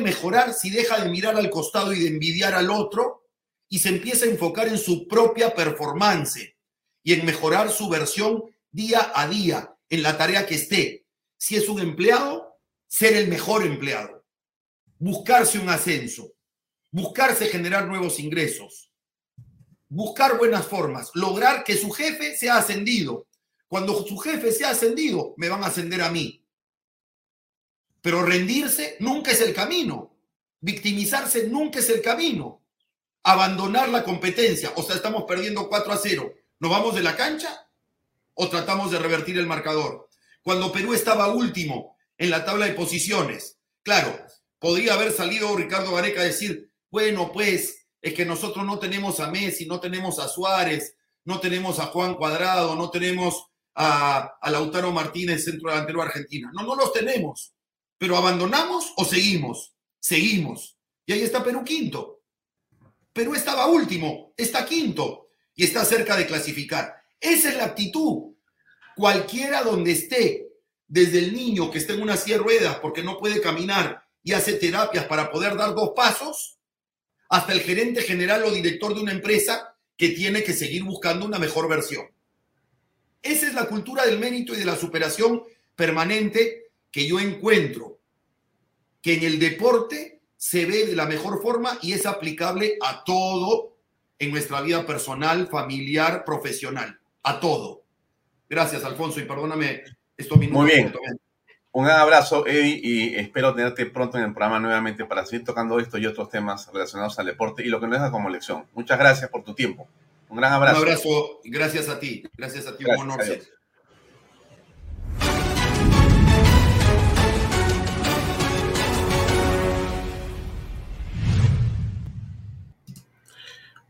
mejorar si deja de mirar al costado y de envidiar al otro y se empieza a enfocar en su propia performance y en mejorar su versión día a día en la tarea que esté. Si es un empleado, ser el mejor empleado, buscarse un ascenso, buscarse generar nuevos ingresos, buscar buenas formas, lograr que su jefe sea ascendido. Cuando su jefe sea ascendido, me van a ascender a mí. Pero rendirse nunca es el camino. Victimizarse nunca es el camino. Abandonar la competencia. O sea, estamos perdiendo 4 a 0. ¿Nos vamos de la cancha o tratamos de revertir el marcador? Cuando Perú estaba último en la tabla de posiciones, claro, podría haber salido Ricardo Gareca a decir, bueno, pues es que nosotros no tenemos a Messi, no tenemos a Suárez, no tenemos a Juan Cuadrado, no tenemos a, a Lautaro Martínez, centro delantero argentino. No, no los tenemos. Pero abandonamos o seguimos. Seguimos. Y ahí está Perú quinto. Perú estaba último, está quinto y está cerca de clasificar. Esa es la actitud. Cualquiera donde esté, desde el niño que está en una silla ruedas porque no puede caminar y hace terapias para poder dar dos pasos, hasta el gerente general o director de una empresa que tiene que seguir buscando una mejor versión. Esa es la cultura del mérito y de la superación permanente que yo encuentro, que en el deporte se ve de la mejor forma y es aplicable a todo en nuestra vida personal, familiar, profesional, a todo. Gracias, Alfonso, y perdóname estos minutos. Muy bien. Un gran abrazo, Eddie, y espero tenerte pronto en el programa nuevamente para seguir tocando esto y otros temas relacionados al deporte y lo que nos deja como lección. Muchas gracias por tu tiempo. Un gran abrazo. Un abrazo gracias a ti. Gracias a ti, Gracias, un honor. adiós.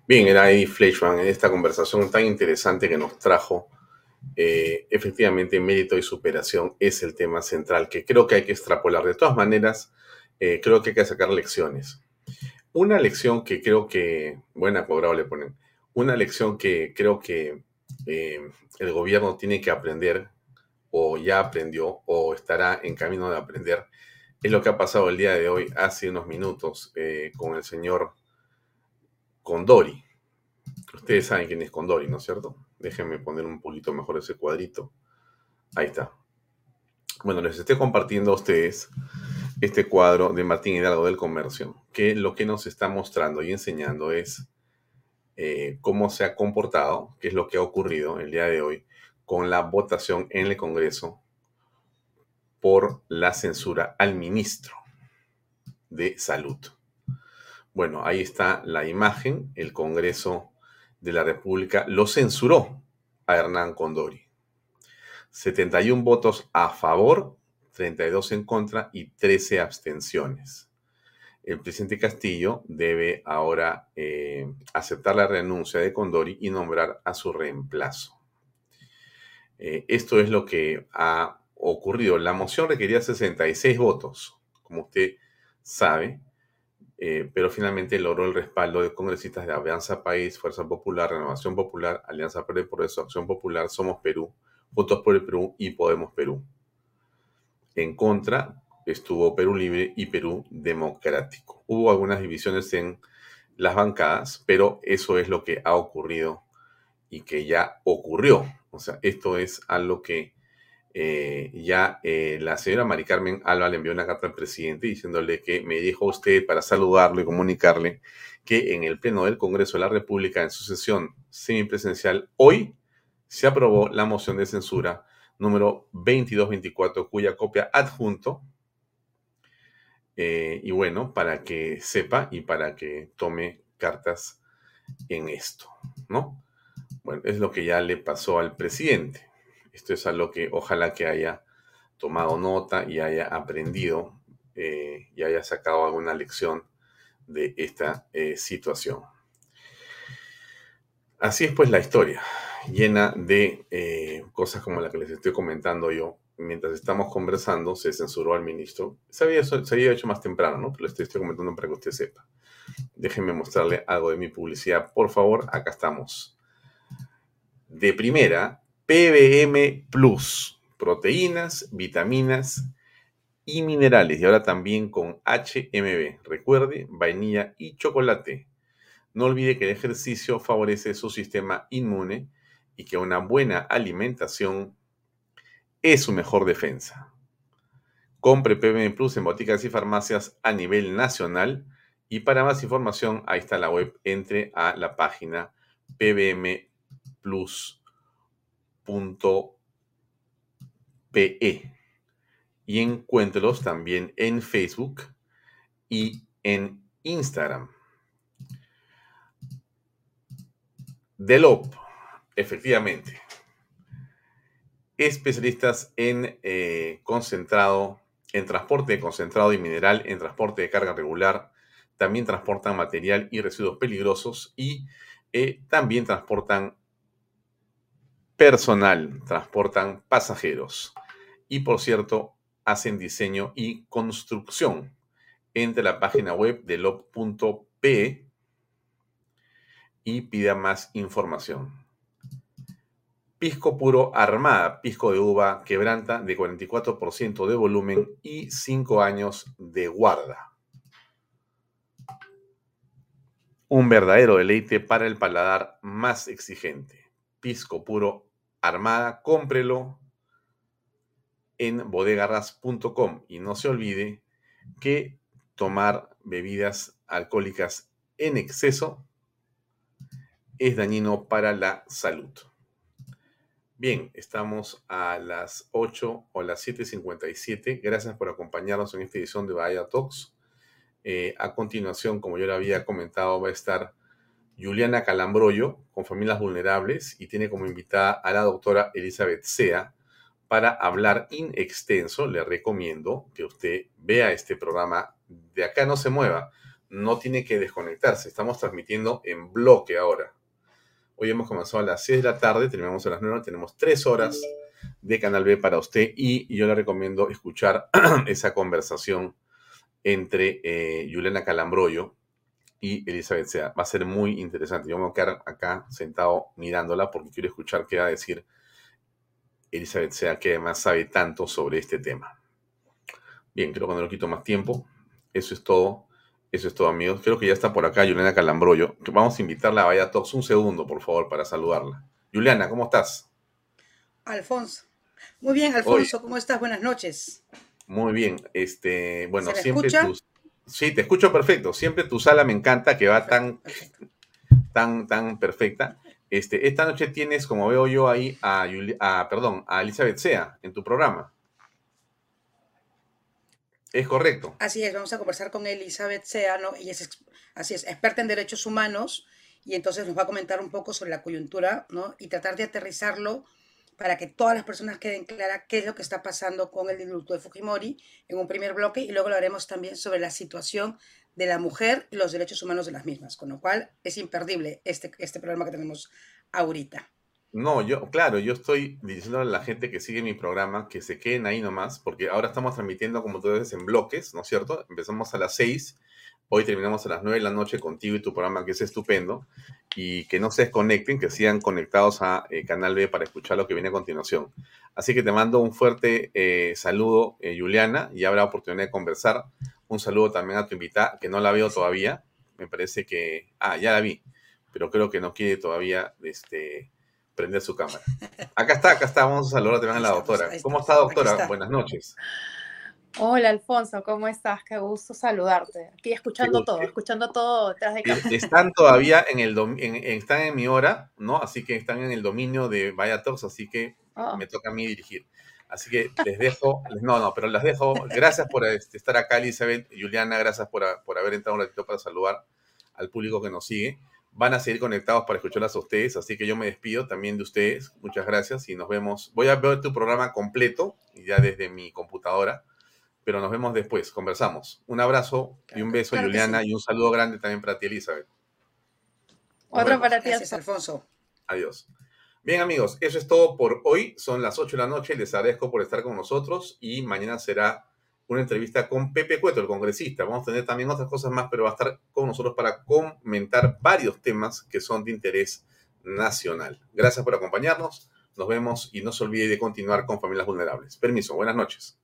Bien, era Eddie Fleischman en esta conversación tan interesante que nos trajo. Eh, efectivamente, mérito y superación es el tema central que creo que hay que extrapolar. De todas maneras, eh, creo que hay que sacar lecciones. Una lección que creo que, buena cuadrado le ponen, una lección que creo que eh, el gobierno tiene que aprender o ya aprendió o estará en camino de aprender es lo que ha pasado el día de hoy, hace unos minutos, con el señor Condori. Ustedes saben quién es Condori, ¿no es cierto? Déjenme poner un poquito mejor ese cuadrito. Ahí está. Bueno, les estoy compartiendo a ustedes este cuadro de Martín Hidalgo del Comercio, que lo que nos está mostrando y enseñando es eh, cómo se ha comportado, qué es lo que ha ocurrido el día de hoy con la votación en el Congreso por la censura al ministro de Salud. Bueno, ahí está la imagen. El Congreso de la República lo censuró a Hernán Condori. 71 votos a favor, 32 en contra y 13 abstenciones. El presidente Castillo debe ahora eh, aceptar la renuncia de Condori y nombrar a su reemplazo. Eh, esto es lo que ha ocurrido. La moción requería 66 votos, como usted sabe, eh, pero finalmente logró el respaldo de congresistas de Avanza País, Fuerza Popular, Renovación Popular, Alianza por el Acción Popular, Somos Perú, Votos por el Perú y Podemos Perú. En contra estuvo Perú Libre y Perú Democrático. Hubo algunas divisiones en las bancadas, pero eso es lo que ha ocurrido y que ya ocurrió. O sea, esto es algo que eh, ya eh, la señora Mari Carmen Alba le envió una carta al presidente diciéndole que me dijo usted para saludarlo y comunicarle que en el Pleno del Congreso de la República, en su sesión semipresencial, hoy se aprobó la moción de censura número 2224, cuya copia adjunto. Eh, y bueno, para que sepa y para que tome cartas en esto, ¿no? Bueno, es lo que ya le pasó al presidente. Esto es algo que ojalá que haya tomado nota y haya aprendido eh, y haya sacado alguna lección de esta eh, situación. Así es pues la historia, llena de eh, cosas como la que les estoy comentando yo. Mientras estamos conversando, se censuró al ministro. Se había, se había hecho más temprano, ¿no? Pero les estoy comentando para que usted sepa. Déjenme mostrarle algo de mi publicidad. Por favor, acá estamos. De primera, PBM Plus, proteínas, vitaminas y minerales. Y ahora también con HMB. Recuerde, vainilla y chocolate. No olvide que el ejercicio favorece su sistema inmune y que una buena alimentación es su mejor defensa. Compre PBM Plus en boticas y farmacias a nivel nacional y para más información ahí está la web. Entre a la página pbmplus.com pe y encuéntrelos también en Facebook y en Instagram. Delop, efectivamente. Especialistas en eh, concentrado, en transporte de concentrado y mineral, en transporte de carga regular, también transportan material y residuos peligrosos y eh, también transportan personal, transportan pasajeros y por cierto hacen diseño y construcción. Entre la página web de lob.p y pida más información. Pisco puro armada, pisco de uva quebranta de 44% de volumen y 5 años de guarda. Un verdadero deleite para el paladar más exigente. Pisco puro Armada, cómprelo en bodegarras.com y no se olvide que tomar bebidas alcohólicas en exceso es dañino para la salud. Bien, estamos a las 8 o las 7.57. Gracias por acompañarnos en esta edición de Bahía Talks. Eh, a continuación, como yo le había comentado, va a estar Juliana Calambroyo con familias vulnerables y tiene como invitada a la doctora Elizabeth Sea para hablar in extenso. Le recomiendo que usted vea este programa. De acá no se mueva, no tiene que desconectarse. Estamos transmitiendo en bloque ahora. Hoy hemos comenzado a las 6 de la tarde, terminamos a las 9, tenemos 3 horas de Canal B para usted y yo le recomiendo escuchar <clears throat> esa conversación entre eh, Juliana Calambroyo y Elizabeth Sea. Va a ser muy interesante. Yo me voy a quedar acá sentado mirándola porque quiero escuchar qué va a decir Elizabeth Sea, que además sabe tanto sobre este tema. Bien, creo que no lo quito más tiempo. Eso es todo. Eso es todo, amigos. Creo que ya está por acá Juliana Calambroyo. Vamos a invitarla a Vaya todos un segundo, por favor, para saludarla. Juliana, ¿cómo estás? Alfonso. Muy bien, Alfonso, ¿cómo estás? Buenas noches. Muy bien. Este, bueno, siempre tus, Sí, te escucho perfecto. Siempre tu sala me encanta, que va tan, tan, tan perfecta. Este, esta noche tienes, como veo yo ahí, a, perdón, a Elizabeth Sea en tu programa. Es correcto. Así es, vamos a conversar con Elizabeth Sea, ¿no? Ella es, así es, experta en derechos humanos y entonces nos va a comentar un poco sobre la coyuntura, ¿no? Y tratar de aterrizarlo para que todas las personas queden claras qué es lo que está pasando con el indulto de Fujimori en un primer bloque y luego lo haremos también sobre la situación de la mujer y los derechos humanos de las mismas, con lo cual es imperdible este, este programa que tenemos ahorita. No, yo, claro, yo estoy diciendo a la gente que sigue mi programa que se queden ahí nomás, porque ahora estamos transmitiendo, como tú dices, en bloques, ¿no es cierto? Empezamos a las 6 Hoy terminamos a las 9 de la noche contigo y tu programa, que es estupendo. Y que no se desconecten, que sigan conectados a eh, Canal B para escuchar lo que viene a continuación. Así que te mando un fuerte eh, saludo, eh, Juliana, y habrá oportunidad de conversar. Un saludo también a tu invitada, que no la veo todavía. Me parece que. Ah, ya la vi, pero creo que no quiere todavía este, prender su cámara. Acá está, acá está. Vamos a saludar también a la doctora. ¿Cómo está, doctora? Buenas noches. Hola Alfonso, ¿cómo estás? Qué gusto saludarte. Aquí escuchando todo, escuchando todo detrás de cámara. Están todavía en el en, están en mi hora, ¿no? Así que están en el dominio de Vaya Talks, así que oh. me toca a mí dirigir. Así que les dejo, no, no, pero las dejo. Gracias por este, estar acá, Elizabeth, Juliana, gracias por, por haber entrado un ratito para saludar al público que nos sigue. Van a seguir conectados para escucharlas a ustedes, así que yo me despido también de ustedes. Muchas gracias y nos vemos. Voy a ver tu programa completo, ya desde mi computadora pero nos vemos después, conversamos. Un abrazo y un beso, Juliana, y un saludo grande también para ti, Elizabeth. Otro para ti, Alfonso. Adiós. Bien, amigos, eso es todo por hoy. Son las 8 de la noche. Les agradezco por estar con nosotros y mañana será una entrevista con Pepe Cueto, el congresista. Vamos a tener también otras cosas más, pero va a estar con nosotros para comentar varios temas que son de interés nacional. Gracias por acompañarnos. Nos vemos y no se olvide de continuar con Familias Vulnerables. Permiso, buenas noches.